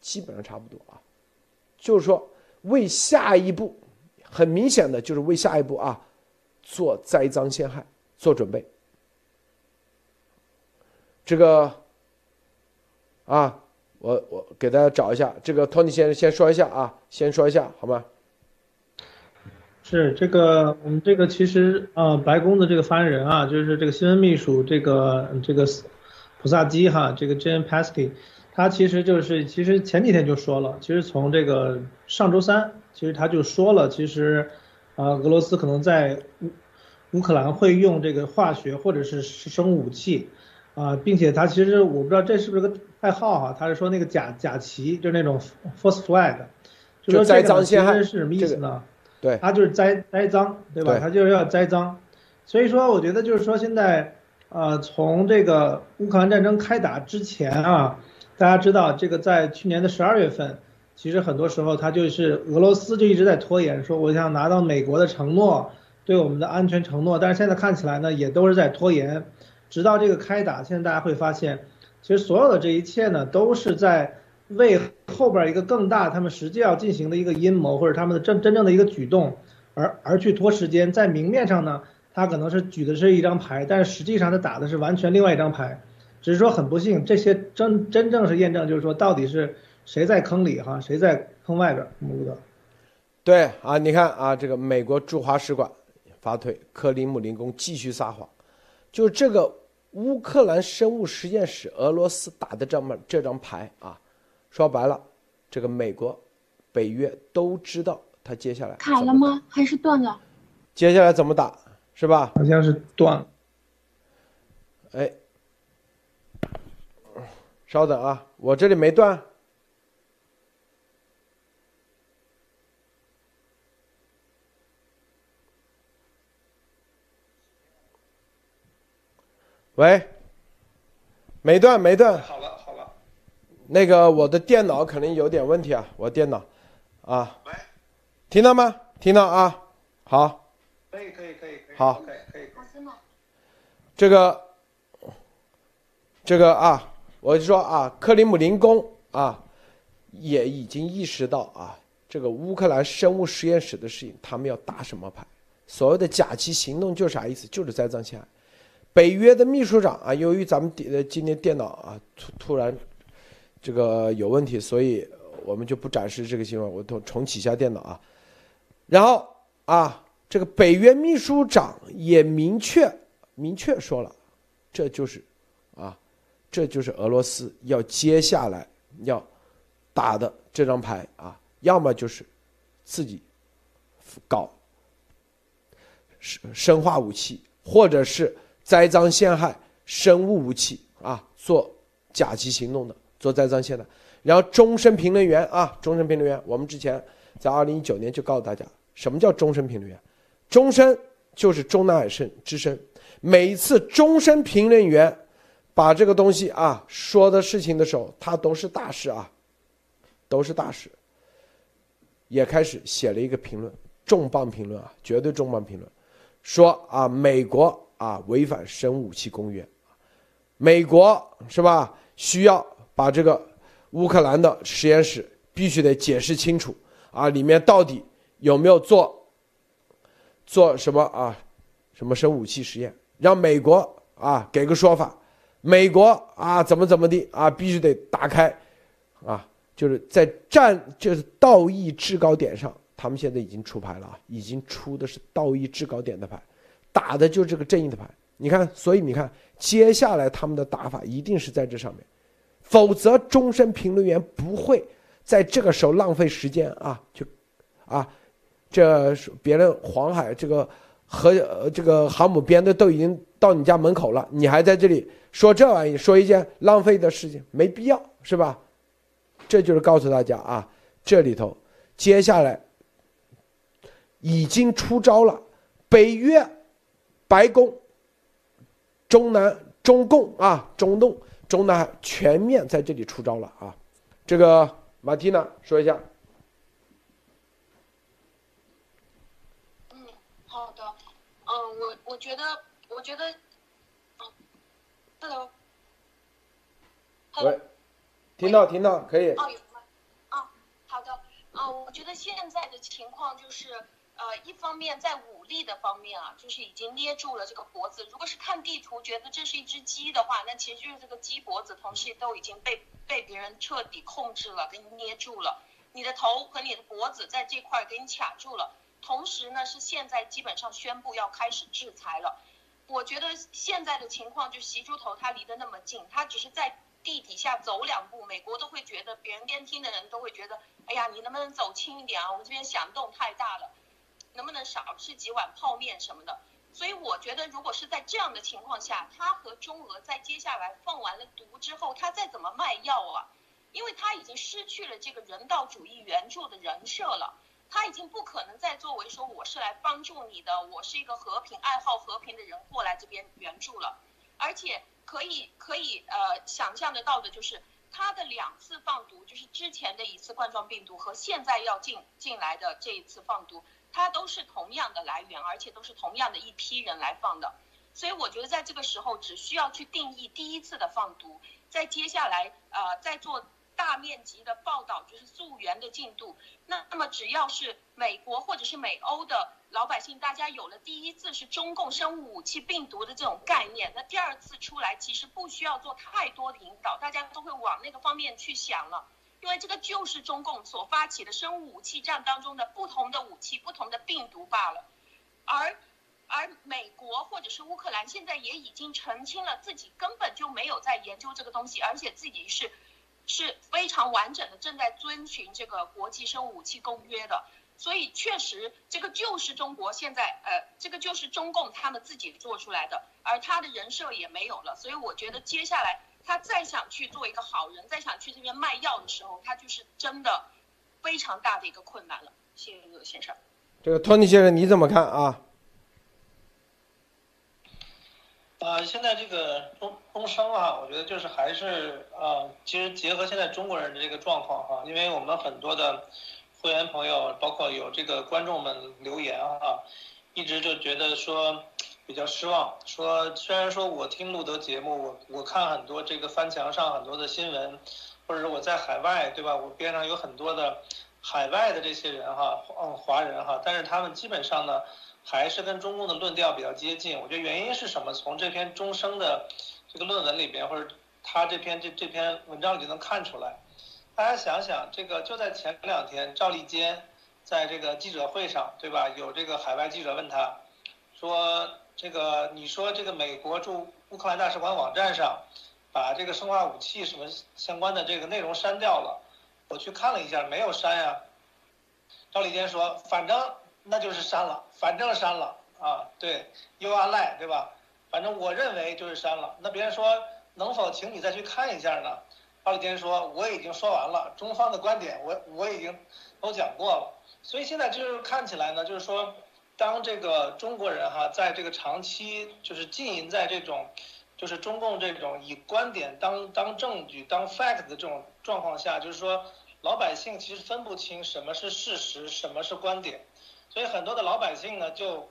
基本上差不多啊，就是说为下一步，很明显的就是为下一步啊做栽赃陷害做准备。这个啊。我我给大家找一下，这个托尼先生先说一下啊，先说一下好吗？是这个，我们这个其实啊，白宫的这个发言人啊，就是这个新闻秘书这个这个普萨基哈，这个 Jane Pasky，他其实就是其实前几天就说了，其实从这个上周三，其实他就说了，其实啊，俄罗斯可能在乌乌克兰会用这个化学或者是生物武器。啊，并且他其实我不知道这是不是个代号哈，他是说那个假假旗，就是那种 false flag，就说这个其实是什么意思呢？对，他就是栽栽赃，对吧？他就是要栽赃，所以说我觉得就是说现在，呃，从这个乌克兰战争开打之前啊，大家知道这个在去年的十二月份，其实很多时候他就是俄罗斯就一直在拖延，说我想拿到美国的承诺，对我们的安全承诺，但是现在看起来呢，也都是在拖延。直到这个开打，现在大家会发现，其实所有的这一切呢，都是在为后边一个更大他们实际要进行的一个阴谋，或者他们的真真正的一个举动，而而去拖时间。在明面上呢，他可能是举的是一张牌，但是实际上他打的是完全另外一张牌。只是说很不幸，这些真真正是验证，就是说到底是谁在坑里哈，谁在坑外边。穆德，对啊，你看啊，这个美国驻华使馆发推，克里姆林宫继续撒谎，就这个。乌克兰生物实验室，俄罗斯打的这么这张牌啊，说白了，这个美国、北约都知道他接下来卡了吗？还是断了？接下来怎么打？是吧？好像是断了。哎，稍等啊，我这里没断。喂，没断没断。好了好了，那个我的电脑可能有点问题啊，我电脑，啊。喂，听到吗？听到啊，好。可以可以可以可以。好。可以可以。这个这个啊，我就说啊，克里姆林宫啊，也已经意识到啊，这个乌克兰生物实验室的事情，他们要打什么牌？所谓的假期行动就啥意思？就是栽赃陷害。北约的秘书长啊，由于咱们的今天电脑啊突突然这个有问题，所以我们就不展示这个新闻，我重重启一下电脑啊。然后啊，这个北约秘书长也明确明确说了，这就是啊，这就是俄罗斯要接下来要打的这张牌啊，要么就是自己搞生生化武器，或者是。栽赃陷害生物武器啊，做甲级行动的，做栽赃陷害。然后终身评论员啊，终身评论员，我们之前在二零一九年就告诉大家，什么叫终身评论员？终身就是中南海深之深，每一次终身评论员把这个东西啊说的事情的时候，他都是大事啊，都是大事。也开始写了一个评论，重磅评论啊，绝对重磅评论，说啊，美国。啊，违反生物武器公约，美国是吧？需要把这个乌克兰的实验室必须得解释清楚啊，里面到底有没有做做什么啊？什么生物武器实验？让美国啊给个说法。美国啊怎么怎么的啊？必须得打开啊，就是在战就是道义制高点上，他们现在已经出牌了啊，已经出的是道义制高点的牌。打的就是这个正义的牌，你看，所以你看，接下来他们的打法一定是在这上面，否则终身评论员不会在这个时候浪费时间啊，就啊，这别人黄海这个和这个航母编队都已经到你家门口了，你还在这里说这玩意，说一件浪费的事情，没必要，是吧？这就是告诉大家啊，这里头接下来已经出招了，北约。白宫、中南、中共啊，中东、中南全面在这里出招了啊！这个马蒂娜说一下。嗯，好的。嗯，我我觉得，我觉得，嗯，hello。喂，听到听到，可以。哦，有吗？啊，好的。啊，我觉得现在的情况就是。呃，一方面在武力的方面啊，就是已经捏住了这个脖子。如果是看地图觉得这是一只鸡的话，那其实就是这个鸡脖子同时都已经被被别人彻底控制了，给你捏住了。你的头和你的脖子在这块给你卡住了。同时呢，是现在基本上宣布要开始制裁了。我觉得现在的情况就习猪头他离得那么近，他只是在地底下走两步，美国都会觉得，别人监听的人都会觉得，哎呀，你能不能走轻一点啊？我们这边响动太大了。能不能少吃几碗泡面什么的？所以我觉得，如果是在这样的情况下，他和中俄在接下来放完了毒之后，他再怎么卖药啊？因为他已经失去了这个人道主义援助的人设了，他已经不可能再作为说我是来帮助你的，我是一个和平爱好和平的人过来这边援助了。而且可以可以呃想象得到的就是，他的两次放毒，就是之前的一次冠状病毒和现在要进进来的这一次放毒。它都是同样的来源，而且都是同样的一批人来放的，所以我觉得在这个时候只需要去定义第一次的放毒，在接下来呃再做大面积的报道，就是溯源的进度。那那么只要是美国或者是美欧的老百姓，大家有了第一次是中共生物武器病毒的这种概念，那第二次出来其实不需要做太多的引导，大家都会往那个方面去想了。因为这个就是中共所发起的生物武器战当中的不同的武器、不同的病毒罢了，而而美国或者是乌克兰现在也已经澄清了自己根本就没有在研究这个东西，而且自己是是非常完整的正在遵循这个国际生物武器公约的，所以确实这个就是中国现在呃这个就是中共他们自己做出来的，而他的人设也没有了，所以我觉得接下来。他再想去做一个好人，再想去这边卖药的时候，他就是真的非常大的一个困难了。谢谢陆先生。这个托尼先生你怎么看啊？啊，现在这个中中生啊，我觉得就是还是啊，其实结合现在中国人的这个状况哈，因为我们很多的会员朋友，包括有这个观众们留言啊，一直就觉得说。比较失望。说虽然说我听路德节目，我我看很多这个翻墙上很多的新闻，或者是我在海外，对吧？我边上有很多的海外的这些人哈，嗯，华人哈，但是他们基本上呢，还是跟中共的论调比较接近。我觉得原因是什么？从这篇终生的这个论文里边，或者他这篇这这篇文章里就能看出来。大家想想，这个就在前两天，赵立坚在这个记者会上，对吧？有这个海外记者问他，说这个你说这个美国驻乌克兰大使馆网站上，把这个生化武器什么相关的这个内容删掉了，我去看了一下，没有删呀。赵立坚说，反正那就是删了，反正删了啊，对，You are lie，对吧？反正我认为就是删了。那别人说，能否请你再去看一下呢？赵立坚说：“我已经说完了，中方的观点我我已经都讲过了。所以现在就是看起来呢，就是说，当这个中国人哈，在这个长期就是浸淫在这种，就是中共这种以观点当当证据当 fact 的这种状况下，就是说，老百姓其实分不清什么是事实，什么是观点。所以很多的老百姓呢，就，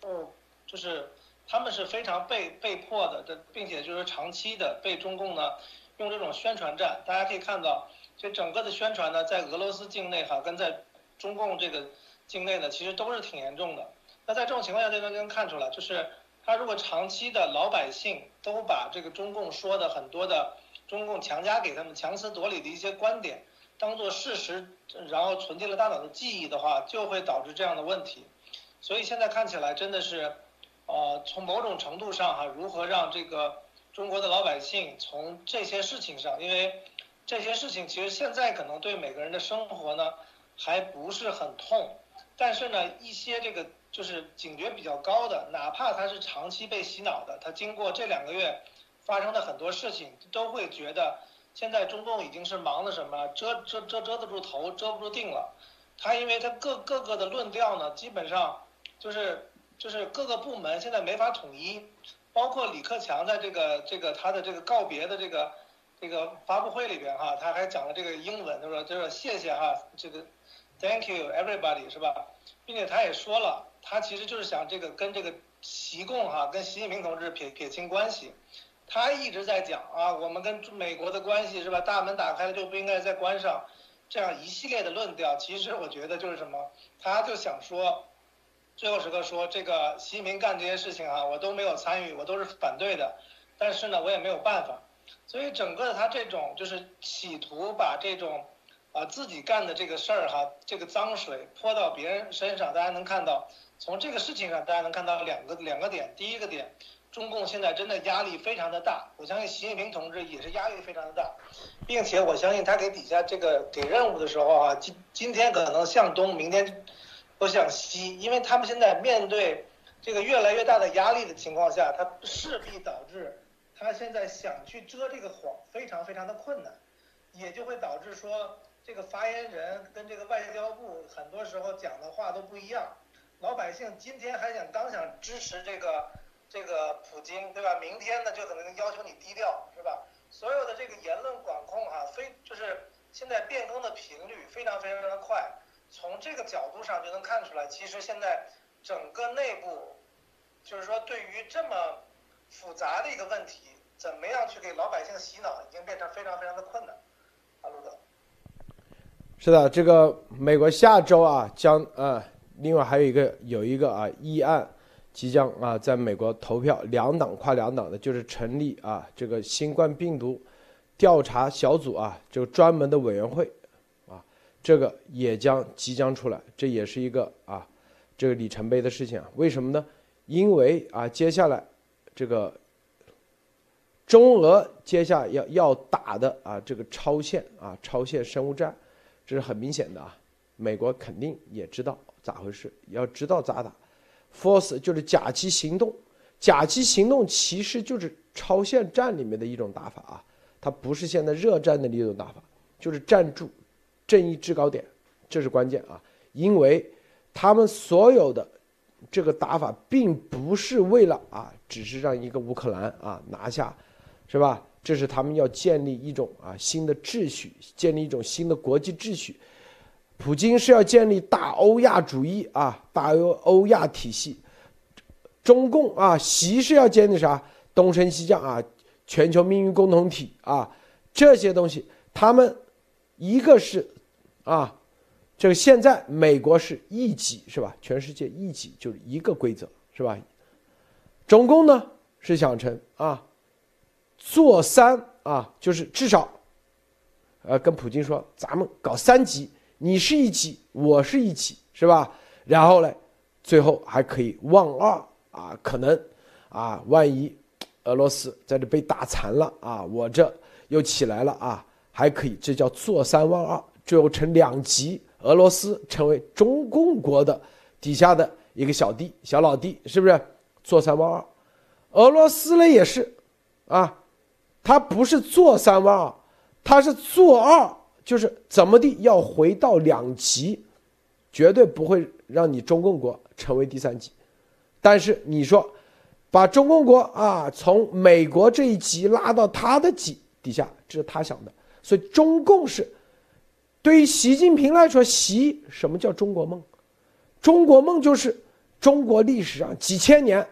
不就是他们是非常被被迫的，这并且就是长期的被中共呢。”用这种宣传战，大家可以看到，这整个的宣传呢，在俄罗斯境内哈，跟在中共这个境内呢，其实都是挺严重的。那在这种情况下，就能能看出来，就是他如果长期的老百姓都把这个中共说的很多的中共强加给他们强词夺理的一些观点当做事实，然后存进了大脑的记忆的话，就会导致这样的问题。所以现在看起来真的是，呃，从某种程度上哈，如何让这个。中国的老百姓从这些事情上，因为这些事情其实现在可能对每个人的生活呢还不是很痛，但是呢，一些这个就是警觉比较高的，哪怕他是长期被洗脑的，他经过这两个月发生的很多事情，都会觉得现在中共已经是忙的什么遮遮遮遮得住头，遮不住腚了。他因为他各各个的论调呢，基本上就是就是各个部门现在没法统一。包括李克强在这个这个他的这个告别的这个这个发布会里边哈，他还讲了这个英文，他说他说谢谢哈，这个 Thank you everybody 是吧？并且他也说了，他其实就是想这个跟这个习共哈，跟习近平同志撇撇清关系。他一直在讲啊，我们跟美国的关系是吧？大门打开了就不应该再关上，这样一系列的论调，其实我觉得就是什么，他就想说。最后时刻说这个习近平干这些事情啊，我都没有参与，我都是反对的。但是呢，我也没有办法。所以整个他这种就是企图把这种啊自己干的这个事儿哈，这个脏水泼到别人身上。大家能看到，从这个事情上，大家能看到两个两个点。第一个点，中共现在真的压力非常的大。我相信习近平同志也是压力非常的大，并且我相信他给底下这个给任务的时候啊，今今天可能向东，明天。都向西，因为他们现在面对这个越来越大的压力的情况下，他势必导致他现在想去遮这个谎非常非常的困难，也就会导致说这个发言人跟这个外交部很多时候讲的话都不一样。老百姓今天还想刚想支持这个这个普京，对吧？明天呢就可能要求你低调，是吧？所有的这个言论管控啊，非就是现在变更的频率非常非常的快。从这个角度上就能看出来，其实现在整个内部，就是说对于这么复杂的一个问题，怎么样去给老百姓洗脑，已经变成非常非常的困难。是的，这个美国下周啊将呃，另外还有一个有一个啊议案即将啊在美国投票，两党跨两党的，就是成立啊这个新冠病毒调查小组啊，这个专门的委员会啊。这个也将即将出来，这也是一个啊，这个里程碑的事情啊。为什么呢？因为啊，接下来这个中俄接下要要打的啊，这个超限啊，超限生物战，这是很明显的啊。美国肯定也知道咋回事，要知道咋打。Force 就是甲级行动，甲级行动其实就是超限战里面的一种打法啊，它不是现在热战的一种打法，就是站住。正义制高点，这是关键啊！因为他们所有的这个打法，并不是为了啊，只是让一个乌克兰啊拿下，是吧？这是他们要建立一种啊新的秩序，建立一种新的国际秩序。普京是要建立大欧亚主义啊，大欧欧亚体系。中共啊，习是要建立啥东升西降啊，全球命运共同体啊，这些东西，他们一个是啊，这个现在美国是一己是吧？全世界一己就是一个规则是吧？中共呢是想成啊，做三啊，就是至少，呃，跟普京说，咱们搞三级，你是一级，我是一级，是吧？然后呢，最后还可以望二啊，可能啊，万一俄罗斯在这被打残了啊，我这又起来了啊，还可以，这叫做三望二，最后成两级，俄罗斯成为中共国的底下的一个小弟、小老弟，是不是？坐三望二，俄罗斯呢也是，啊，他不是做三万二，他是做二，就是怎么地要回到两级，绝对不会让你中共国成为第三级。但是你说，把中共国啊从美国这一级拉到他的级底下，这是他想的。所以中共是对于习近平来说，习什么叫中国梦？中国梦就是中国历史上几千年。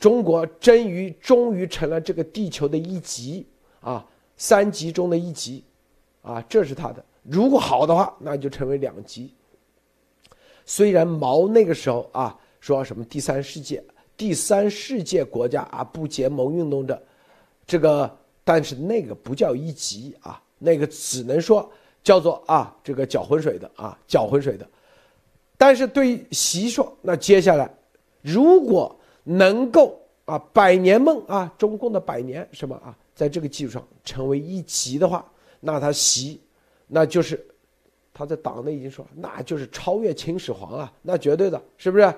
中国终于终于成了这个地球的一极啊，三极中的一极，啊，这是他的。如果好的话，那就成为两极。虽然毛那个时候啊说什么第三世界、第三世界国家啊不结盟运动的，这个，但是那个不叫一极啊，那个只能说叫做啊这个搅浑水的啊搅浑水的。但是对于习说，那接下来如果。能够啊，百年梦啊，中共的百年什么啊，在这个基础上成为一级的话，那他习，那就是他在党内已经说，那就是超越秦始皇啊，那绝对的，是不是？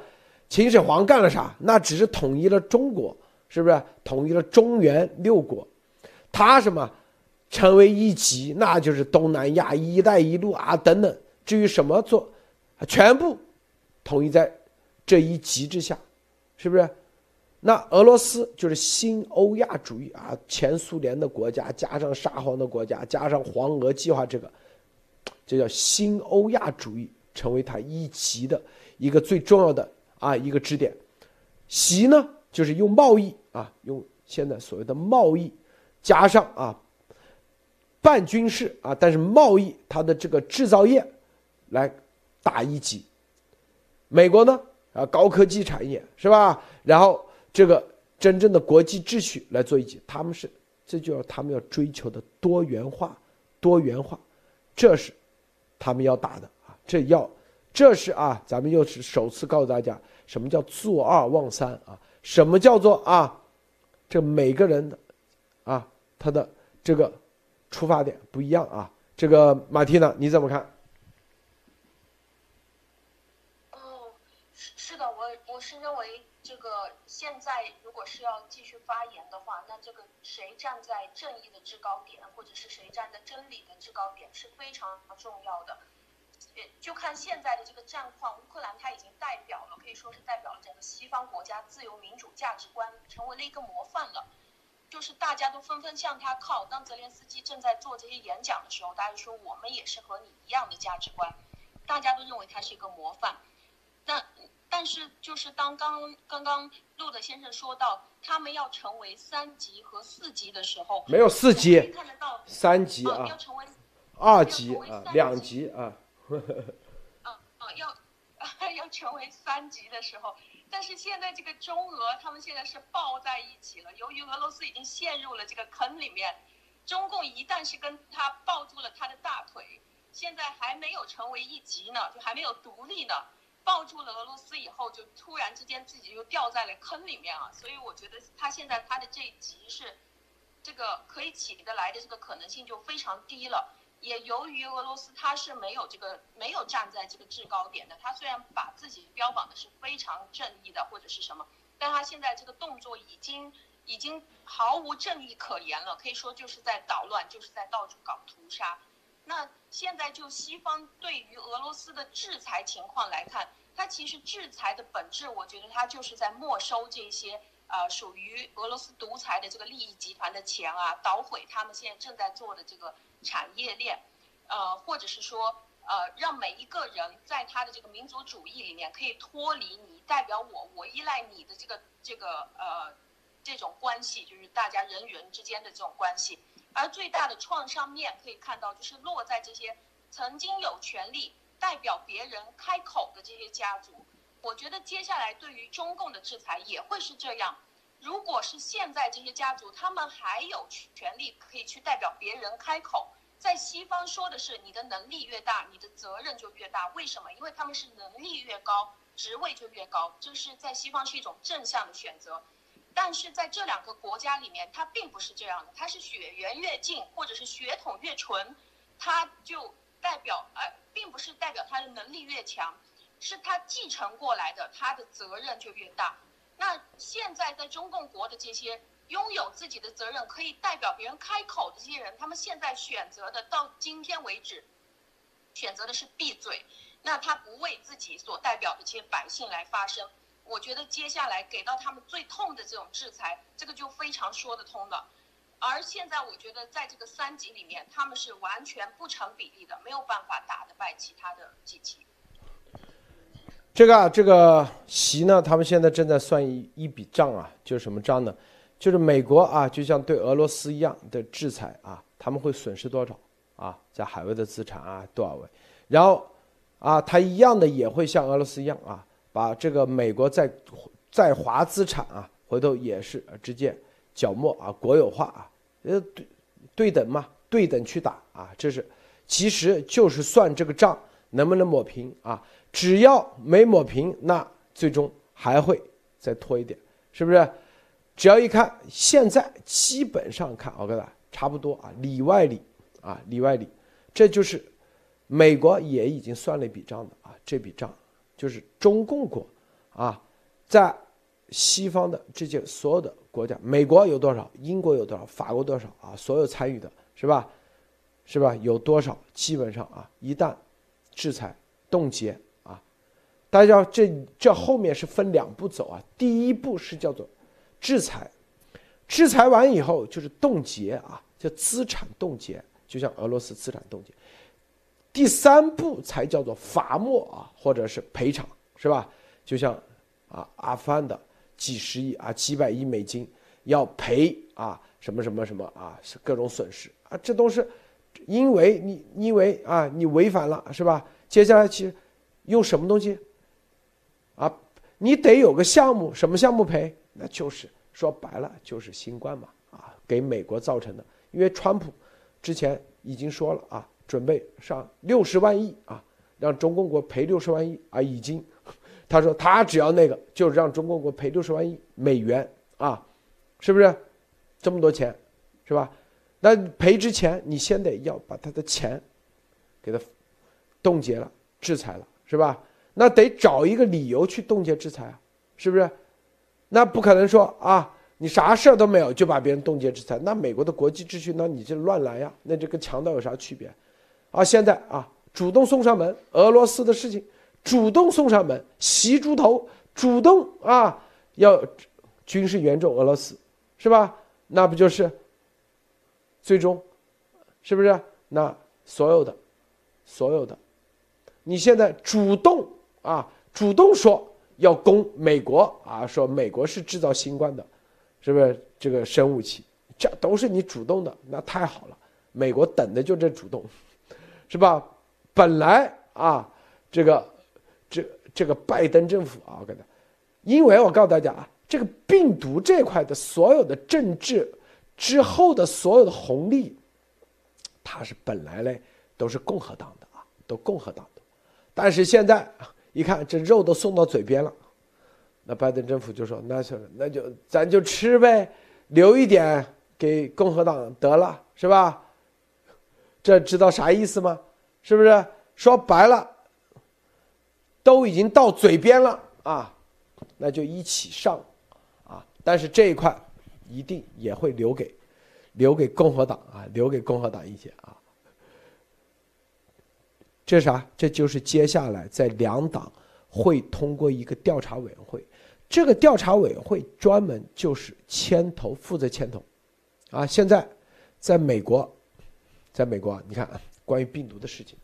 秦始皇干了啥？那只是统一了中国，是不是？统一了中原六国，他什么成为一级，那就是东南亚、一带一路啊等等。至于什么做，全部统一在这一级之下，是不是？那俄罗斯就是新欧亚主义啊，前苏联的国家加上沙皇的国家加上黄俄计划，这个，这叫新欧亚主义，成为他一级的一个最重要的啊一个支点。习呢，就是用贸易啊，用现在所谓的贸易，加上啊，半军事啊，但是贸易它的这个制造业，来打一级。美国呢啊，高科技产业是吧？然后。这个真正的国际秩序来做一起，他们是，这就要他们要追求的多元化，多元化，这是他们要打的啊，这要，这是啊，咱们又是首次告诉大家，什么叫坐二望三啊？什么叫做啊？这每个人的啊，他的这个出发点不一样啊。这个马蒂娜你怎么看？哦，是是的，我我是认为。这个现在如是要继续发言的话，那这个谁站在正义的制高点，或者是谁站在真理的制高点是非常重要的。就看现在的这个战况，乌克兰它已经代表了，可以说是代表了整个西方国家自由民主价值观，成为了一个模范了。就是大家都纷纷向他靠。当泽连斯基正在做这些演讲的时候，大家说我们也是和你一样的价值观，大家都认为他是一个模范。那。但是，就是当刚刚刚路德先生说到他们要成为三级和四级的时候，没有四级，看得到三级啊，要成为二级啊，两级啊，啊啊，要要成为三级的时候，但是现在这个中俄他们现在是抱在一起了。由于俄罗斯已经陷入了这个坑里面，中共一旦是跟他抱住了他的大腿，现在还没有成为一级呢，就还没有独立呢。抱住了俄罗斯以后，就突然之间自己又掉在了坑里面啊！所以我觉得他现在他的这一集是，这个可以起得来的这个可能性就非常低了。也由于俄罗斯他是没有这个没有站在这个制高点的，他虽然把自己标榜的是非常正义的或者是什么，但他现在这个动作已经已经毫无正义可言了，可以说就是在捣乱，就是在到处搞屠杀。那现在就西方对于俄罗斯的制裁情况来看，它其实制裁的本质，我觉得它就是在没收这些呃属于俄罗斯独裁的这个利益集团的钱啊，捣毁他们现在正在做的这个产业链，呃，或者是说呃让每一个人在他的这个民族主义里面可以脱离你代表我，我依赖你的这个这个呃这种关系，就是大家人与人之间的这种关系。而最大的创伤面可以看到，就是落在这些曾经有权利代表别人开口的这些家族。我觉得接下来对于中共的制裁也会是这样。如果是现在这些家族，他们还有权利可以去代表别人开口，在西方说的是你的能力越大，你的责任就越大。为什么？因为他们是能力越高，职位就越高，这是在西方是一种正向的选择。但是在这两个国家里面，它并不是这样的，它是血缘越近，或者是血统越纯，它就代表，呃，并不是代表他的能力越强，是他继承过来的，他的责任就越大。那现在在中共国的这些拥有自己的责任，可以代表别人开口的这些人，他们现在选择的，到今天为止，选择的是闭嘴，那他不为自己所代表的这些百姓来发声。我觉得接下来给到他们最痛的这种制裁，这个就非常说得通了。而现在我觉得在这个三级里面，他们是完全不成比例的，没有办法打得败其他的几级。这个啊，这个习呢，他们现在正在算一一笔账啊，就是什么账呢？就是美国啊，就像对俄罗斯一样的制裁啊，他们会损失多少啊？在海外的资产啊多少位？然后啊，他一样的也会像俄罗斯一样啊。把这个美国在在华资产啊，回头也是直接缴没啊，国有化啊，呃对对等嘛，对等去打啊，这是其实就是算这个账能不能抹平啊，只要没抹平，那最终还会再拖一点，是不是？只要一看现在基本上看，我跟大差不多啊，里外里啊，里外里，这就是美国也已经算了一笔账的啊，这笔账。就是中共国，啊，在西方的这些所有的国家，美国有多少，英国有多少，法国多少啊？所有参与的是吧？是吧？有多少？基本上啊，一旦制裁冻结啊，大家这这后面是分两步走啊。第一步是叫做制裁，制裁完以后就是冻结啊，叫资产冻结，就像俄罗斯资产冻结。第三步才叫做罚没啊，或者是赔偿，是吧？就像啊，阿富汗的几十亿啊，几百亿美金要赔啊，什么什么什么啊，各种损失啊，这都是因为你因为啊，你违反了，是吧？接下来其实用什么东西啊？你得有个项目，什么项目赔？那就是说白了就是新冠嘛啊，给美国造成的，因为川普之前已经说了啊。准备上六十万亿啊，让中共国赔六十万亿啊，已经，他说他只要那个，就是让中共国赔六十万亿美元啊，是不是？这么多钱，是吧？那赔之前，你先得要把他的钱给他冻结了、制裁了，是吧？那得找一个理由去冻结制裁啊，是不是？那不可能说啊。你啥事儿都没有就把别人冻结制裁，那美国的国际秩序，那你这乱来呀？那这跟强盗有啥区别？啊，现在啊，主动送上门，俄罗斯的事情主动送上门，袭猪头，主动啊，要军事援助俄罗斯，是吧？那不就是最终，是不是？那所有的，所有的，你现在主动啊，主动说要攻美国啊，说美国是制造新冠的，是不是？这个生物器，这都是你主动的，那太好了，美国等的就这主动。是吧？本来啊，这个，这这个拜登政府啊，我跟他，因为我告诉大家啊，这个病毒这块的所有的政治之后的所有的红利，它是本来嘞都是共和党的啊，都共和党的，但是现在一看这肉都送到嘴边了，那拜登政府就说，那就那就咱就吃呗，留一点给共和党得了，是吧？这知道啥意思吗？是不是说白了，都已经到嘴边了啊？那就一起上啊！但是这一块一定也会留给留给共和党啊，留给共和党一些啊。这啥？这就是接下来在两党会通过一个调查委员会，这个调查委员会专门就是牵头负责牵头啊。现在在美国。在美国，你看啊，关于病毒的事情，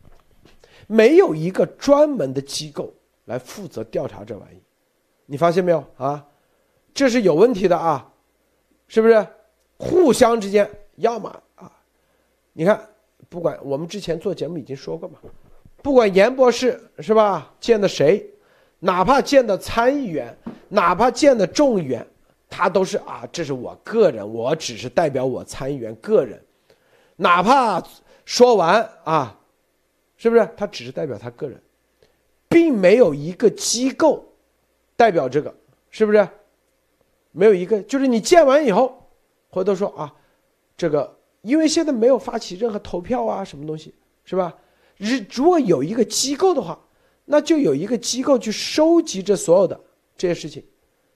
没有一个专门的机构来负责调查这玩意，你发现没有啊？这是有问题的啊，是不是？互相之间，要么啊，你看，不管我们之前做节目已经说过嘛，不管严博士是吧，见的谁，哪怕见的参议员，哪怕见的众议员，他都是啊，这是我个人，我只是代表我参议员个人，哪怕说完啊，是不是？他只是代表他个人，并没有一个机构代表这个，是不是？没有一个，就是你见完以后。回头说啊，这个因为现在没有发起任何投票啊，什么东西是吧？如如果有一个机构的话，那就有一个机构去收集这所有的这些事情，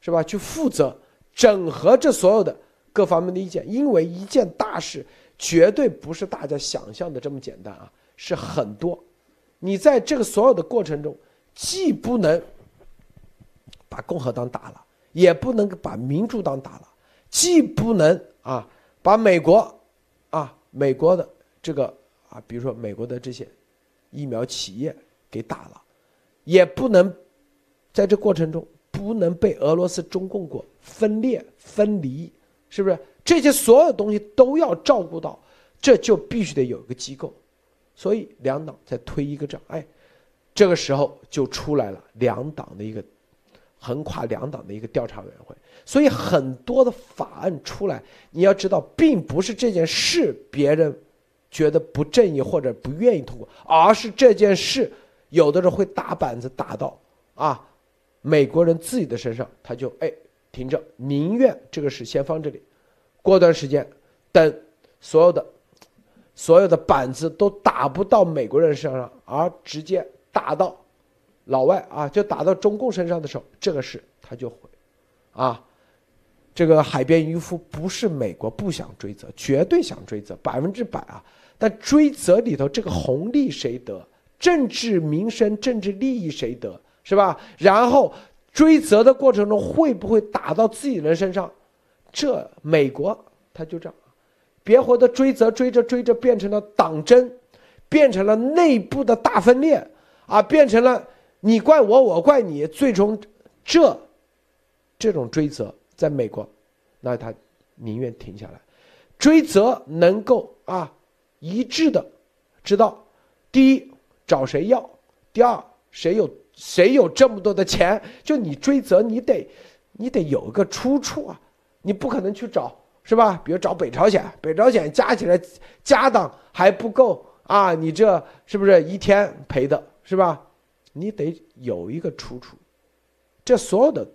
是吧？去负责整合这所有的各方面的意见，因为一件大事绝对不是大家想象的这么简单啊，是很多。你在这个所有的过程中，既不能把共和党打了，也不能把民主党打了。既不能啊把美国，啊美国的这个啊，比如说美国的这些疫苗企业给打了，也不能在这过程中不能被俄罗斯中共国分裂分离，是不是？这些所有东西都要照顾到，这就必须得有一个机构，所以两党在推一个仗，哎，这个时候就出来了两党的一个横跨两党的一个调查委员会。所以很多的法案出来，你要知道，并不是这件事别人觉得不正义或者不愿意通过，而是这件事有的人会打板子打到啊美国人自己的身上，他就哎停着，宁愿这个事先放这里，过段时间等所有的所有的板子都打不到美国人身上，而直接打到老外啊，就打到中共身上的时候，这个事他就会啊。这个海边渔夫不是美国不想追责，绝对想追责，百分之百啊！但追责里头这个红利谁得？政治民生、政治利益谁得？是吧？然后追责的过程中会不会打到自己人身上？这美国他就这样，别活的追责，追着追着变成了党争，变成了内部的大分裂啊，变成了你怪我，我怪你，最终这这种追责。在美国，那他宁愿停下来，追责能够啊一致的知道，第一找谁要，第二谁有谁有这么多的钱，就你追责你得你得有个出处啊，你不可能去找是吧？比如找北朝鲜，北朝鲜加起来家当还不够啊，你这是不是一天赔的是吧？你得有一个出处，这所有的。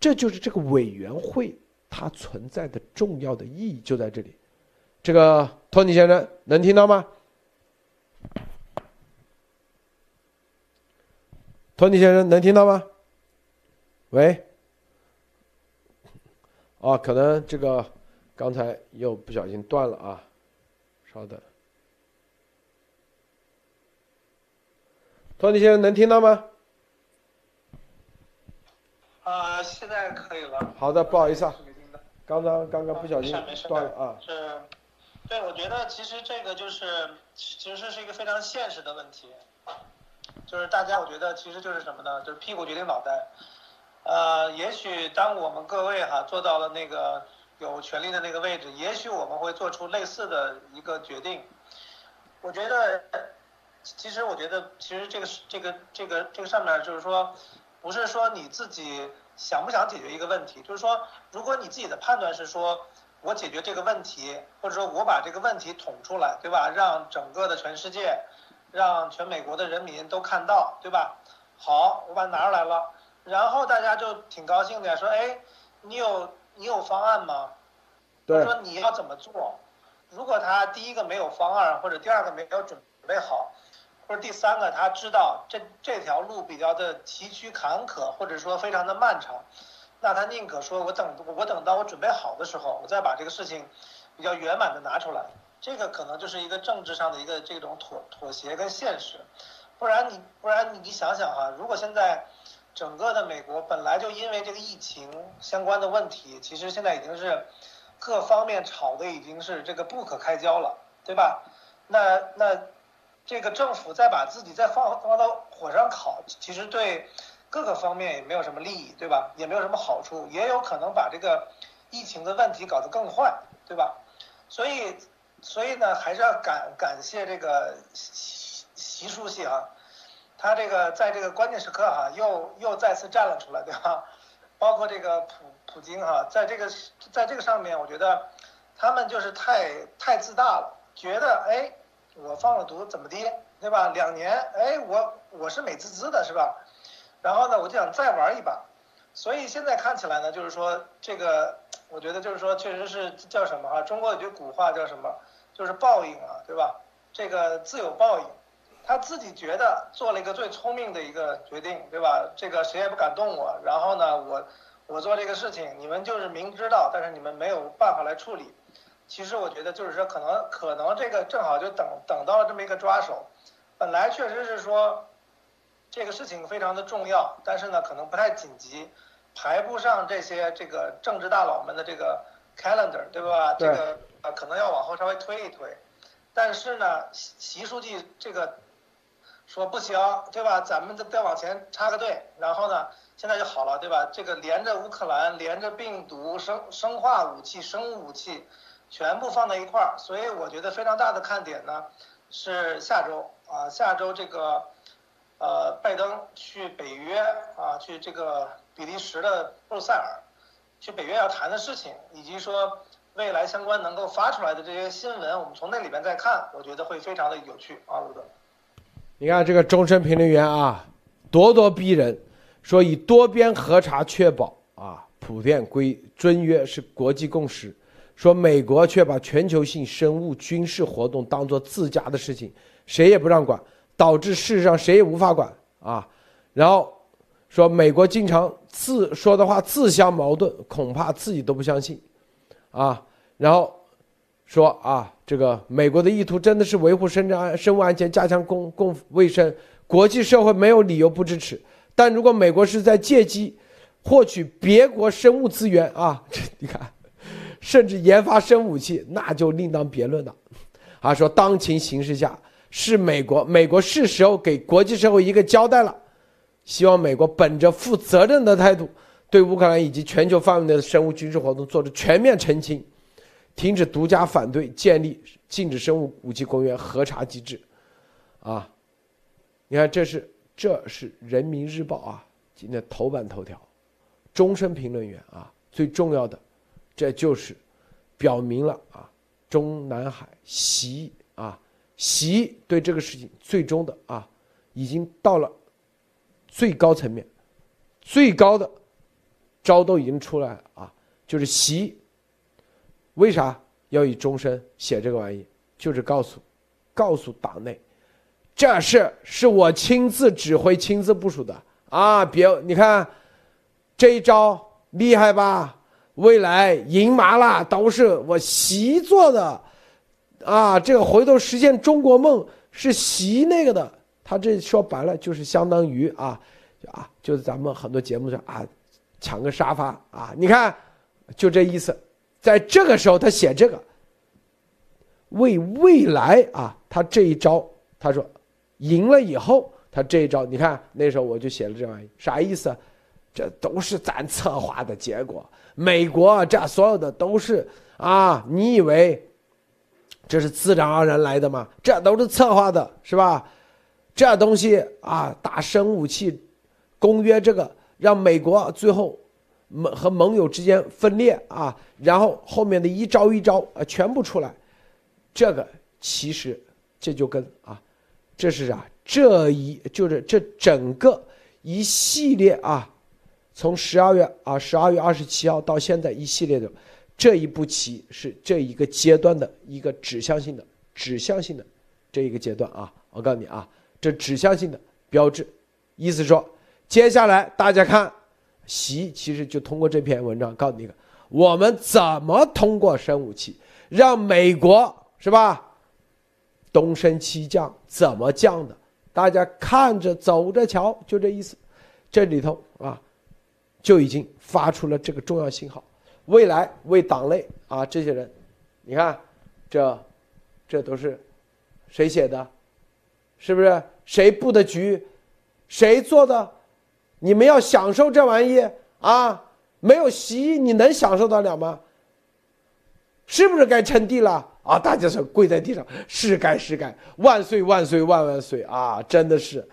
这就是这个委员会它存在的重要的意义就在这里，这个托尼先生能听到吗？托尼先生能听到吗？喂，啊，可能这个刚才又不小心断了啊，稍等，托尼先生能听到吗？呃，现在可以了。好的，不好意思啊，刚刚刚刚不小心断了啊。是，对，我觉得其实这个就是，其实是一个非常现实的问题，就是大家我觉得其实就是什么呢？就是屁股决定脑袋。呃，也许当我们各位哈做到了那个有权利的那个位置，也许我们会做出类似的一个决定。我觉得，其实我觉得，其实这个这个这个这个上面就是说。不是说你自己想不想解决一个问题，就是说，如果你自己的判断是说，我解决这个问题，或者说我把这个问题捅出来，对吧？让整个的全世界，让全美国的人民都看到，对吧？好，我把它拿出来了，然后大家就挺高兴的，说，哎，你有你有方案吗？对。说你要怎么做？如果他第一个没有方案，或者第二个没有准备好。或者第三个，他知道这这条路比较的崎岖坎坷，或者说非常的漫长，那他宁可说我等我等到我准备好的时候，我再把这个事情比较圆满的拿出来。这个可能就是一个政治上的一个这种妥妥协跟现实。不然你不然你想想哈，如果现在整个的美国本来就因为这个疫情相关的问题，其实现在已经是各方面吵的已经是这个不可开交了，对吧？那那。这个政府再把自己再放放到火上烤，其实对各个方面也没有什么利益，对吧？也没有什么好处，也有可能把这个疫情的问题搞得更坏，对吧？所以，所以呢，还是要感感谢这个习习书记啊，他这个在这个关键时刻哈，又又再次站了出来，对吧？包括这个普普京哈，在这个在这个上面，我觉得他们就是太太自大了，觉得哎，我放了毒怎么的，对吧？两年，哎，我我是美滋滋的，是吧？然后呢，我就想再玩一把，所以现在看起来呢，就是说这个，我觉得就是说，确实是叫什么啊？中国有句古话叫什么？就是报应啊，对吧？这个自有报应，他自己觉得做了一个最聪明的一个决定，对吧？这个谁也不敢动我。然后呢，我我做这个事情，你们就是明知道，但是你们没有办法来处理。其实我觉得就是说，可能可能这个正好就等等到了这么一个抓手，本来确实是说。这个事情非常的重要，但是呢，可能不太紧急，排不上这些这个政治大佬们的这个 calendar，对吧？这个呃，可能要往后稍微推一推。但是呢，习习书记这个说不行，对吧？咱们再再往前插个队，然后呢，现在就好了，对吧？这个连着乌克兰，连着病毒、生生化武器、生物武器，全部放在一块儿，所以我觉得非常大的看点呢是下周啊，下周这个。呃，拜登去北约啊，去这个比利时的布鲁塞尔，去北约要谈的事情，以及说未来相关能够发出来的这些新闻，我们从那里边再看，我觉得会非常的有趣啊，鲁德。你看这个终身评论员啊，咄咄逼人，说以多边核查确保啊，普遍规遵约是国际共识，说美国却把全球性生物军事活动当做自家的事情，谁也不让管。导致事实上谁也无法管啊，然后说美国经常自说的话自相矛盾，恐怕自己都不相信，啊，然后说啊，这个美国的意图真的是维护生产安生物安全，加强公共卫生，国际社会没有理由不支持。但如果美国是在借机获取别国生物资源啊，你看，甚至研发生武器，那就另当别论了。啊，说当前形势下。是美国，美国是时候给国际社会一个交代了。希望美国本着负责任的态度，对乌克兰以及全球范围内的生物军事活动做出全面澄清，停止独家反对，建立禁止生物武器公约核查机制。啊，你看，这是这是人民日报啊，今天头版头条，终身评论员啊，最重要的，这就是表明了啊，中南海习啊。习对这个事情最终的啊，已经到了最高层面，最高的招都已经出来了啊，就是习为啥要以终身写这个玩意，就是告诉告诉党内，这事是我亲自指挥、亲自部署的啊！别你看这一招厉害吧？未来赢麻了都是我习做的。啊，这个回头实现中国梦是习那个的，他这说白了就是相当于啊，啊，就是咱们很多节目上啊，抢个沙发啊，你看，就这意思，在这个时候他写这个，为未来啊，他这一招，他说赢了以后，他这一招，你看那时候我就写了这玩意，啥意思？这都是咱策划的结果，美国这所有的都是啊，你以为？这是自然而然来的吗？这都是策划的，是吧？这东西啊，打生武器公约，这个让美国最后盟和盟友之间分裂啊，然后后面的一招一招啊，全部出来。这个其实这就跟啊，这是啥？这一就是这整个一系列啊，从十二月啊，十二月二十七号到现在一系列的。这一步棋是这一个阶段的一个指向性的、指向性的这一个阶段啊！我告诉你啊，这指向性的标志，意思说，接下来大家看，习其实就通过这篇文章告诉你个，我们怎么通过生武器让美国是吧？东升西降，怎么降的？大家看着走着瞧，就这意思。这里头啊，就已经发出了这个重要信号。未来为党内啊这些人，你看，这，这都是谁写的？是不是谁布的局？谁做的？你们要享受这玩意啊？没有习，你能享受得了吗？是不是该称帝了啊？大家说跪在地上，是该是该，万岁万岁万万岁啊！真的是，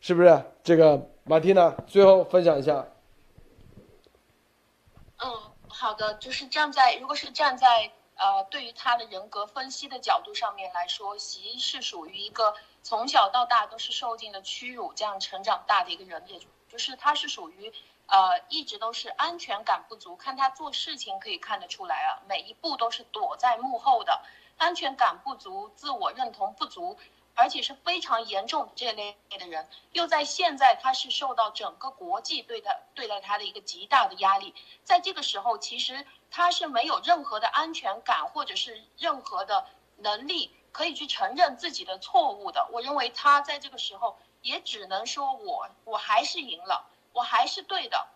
是不是？这个马蒂娜最后分享一下。嗯，好的，就是站在如果是站在呃对于他的人格分析的角度上面来说，习是属于一个从小到大都是受尽了屈辱这样成长大的一个人，也就是他是属于。呃，一直都是安全感不足，看他做事情可以看得出来啊，每一步都是躲在幕后的，安全感不足，自我认同不足，而且是非常严重这类的人，又在现在他是受到整个国际对待对待他的一个极大的压力，在这个时候，其实他是没有任何的安全感或者是任何的能力可以去承认自己的错误的。我认为他在这个时候也只能说我我还是赢了。我还是对的，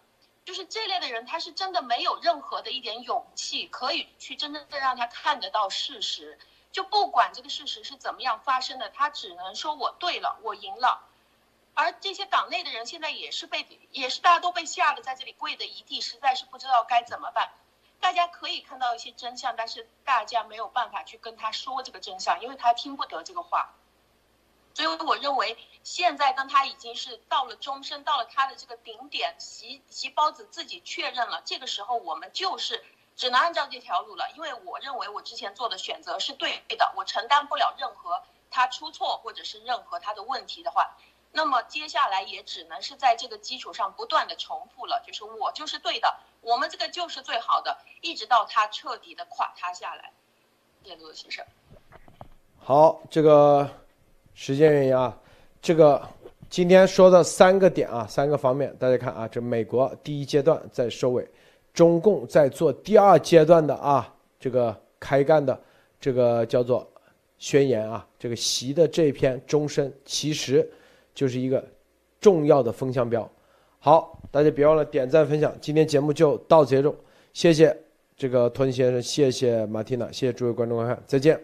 就是这类的人，他是真的没有任何的一点勇气，可以去真正的让他看得到事实。就不管这个事实是怎么样发生的，他只能说我对了，我赢了。而这些党内的人现在也是被，也是大家都被吓得在这里跪的一地，实在是不知道该怎么办。大家可以看到一些真相，但是大家没有办法去跟他说这个真相，因为他听不得这个话。所以我认为，现在当他已经是到了终身，到了他的这个顶点，习习包子自己确认了，这个时候我们就是只能按照这条路了。因为我认为我之前做的选择是对的，我承担不了任何他出错或者是任何他的问题的话，那么接下来也只能是在这个基础上不断的重复了，就是我就是对的，我们这个就是最好的，一直到他彻底的垮塌下来。谢谢陆先生。好，这个。时间原因啊，这个今天说的三个点啊，三个方面，大家看啊，这美国第一阶段在收尾，中共在做第二阶段的啊，这个开干的这个叫做宣言啊，这个习的这篇终身其实就是一个重要的风向标。好，大家别忘了点赞分享，今天节目就到此结束，谢谢这个托尼先生，谢谢马蒂娜，谢谢诸位观众观看，再见。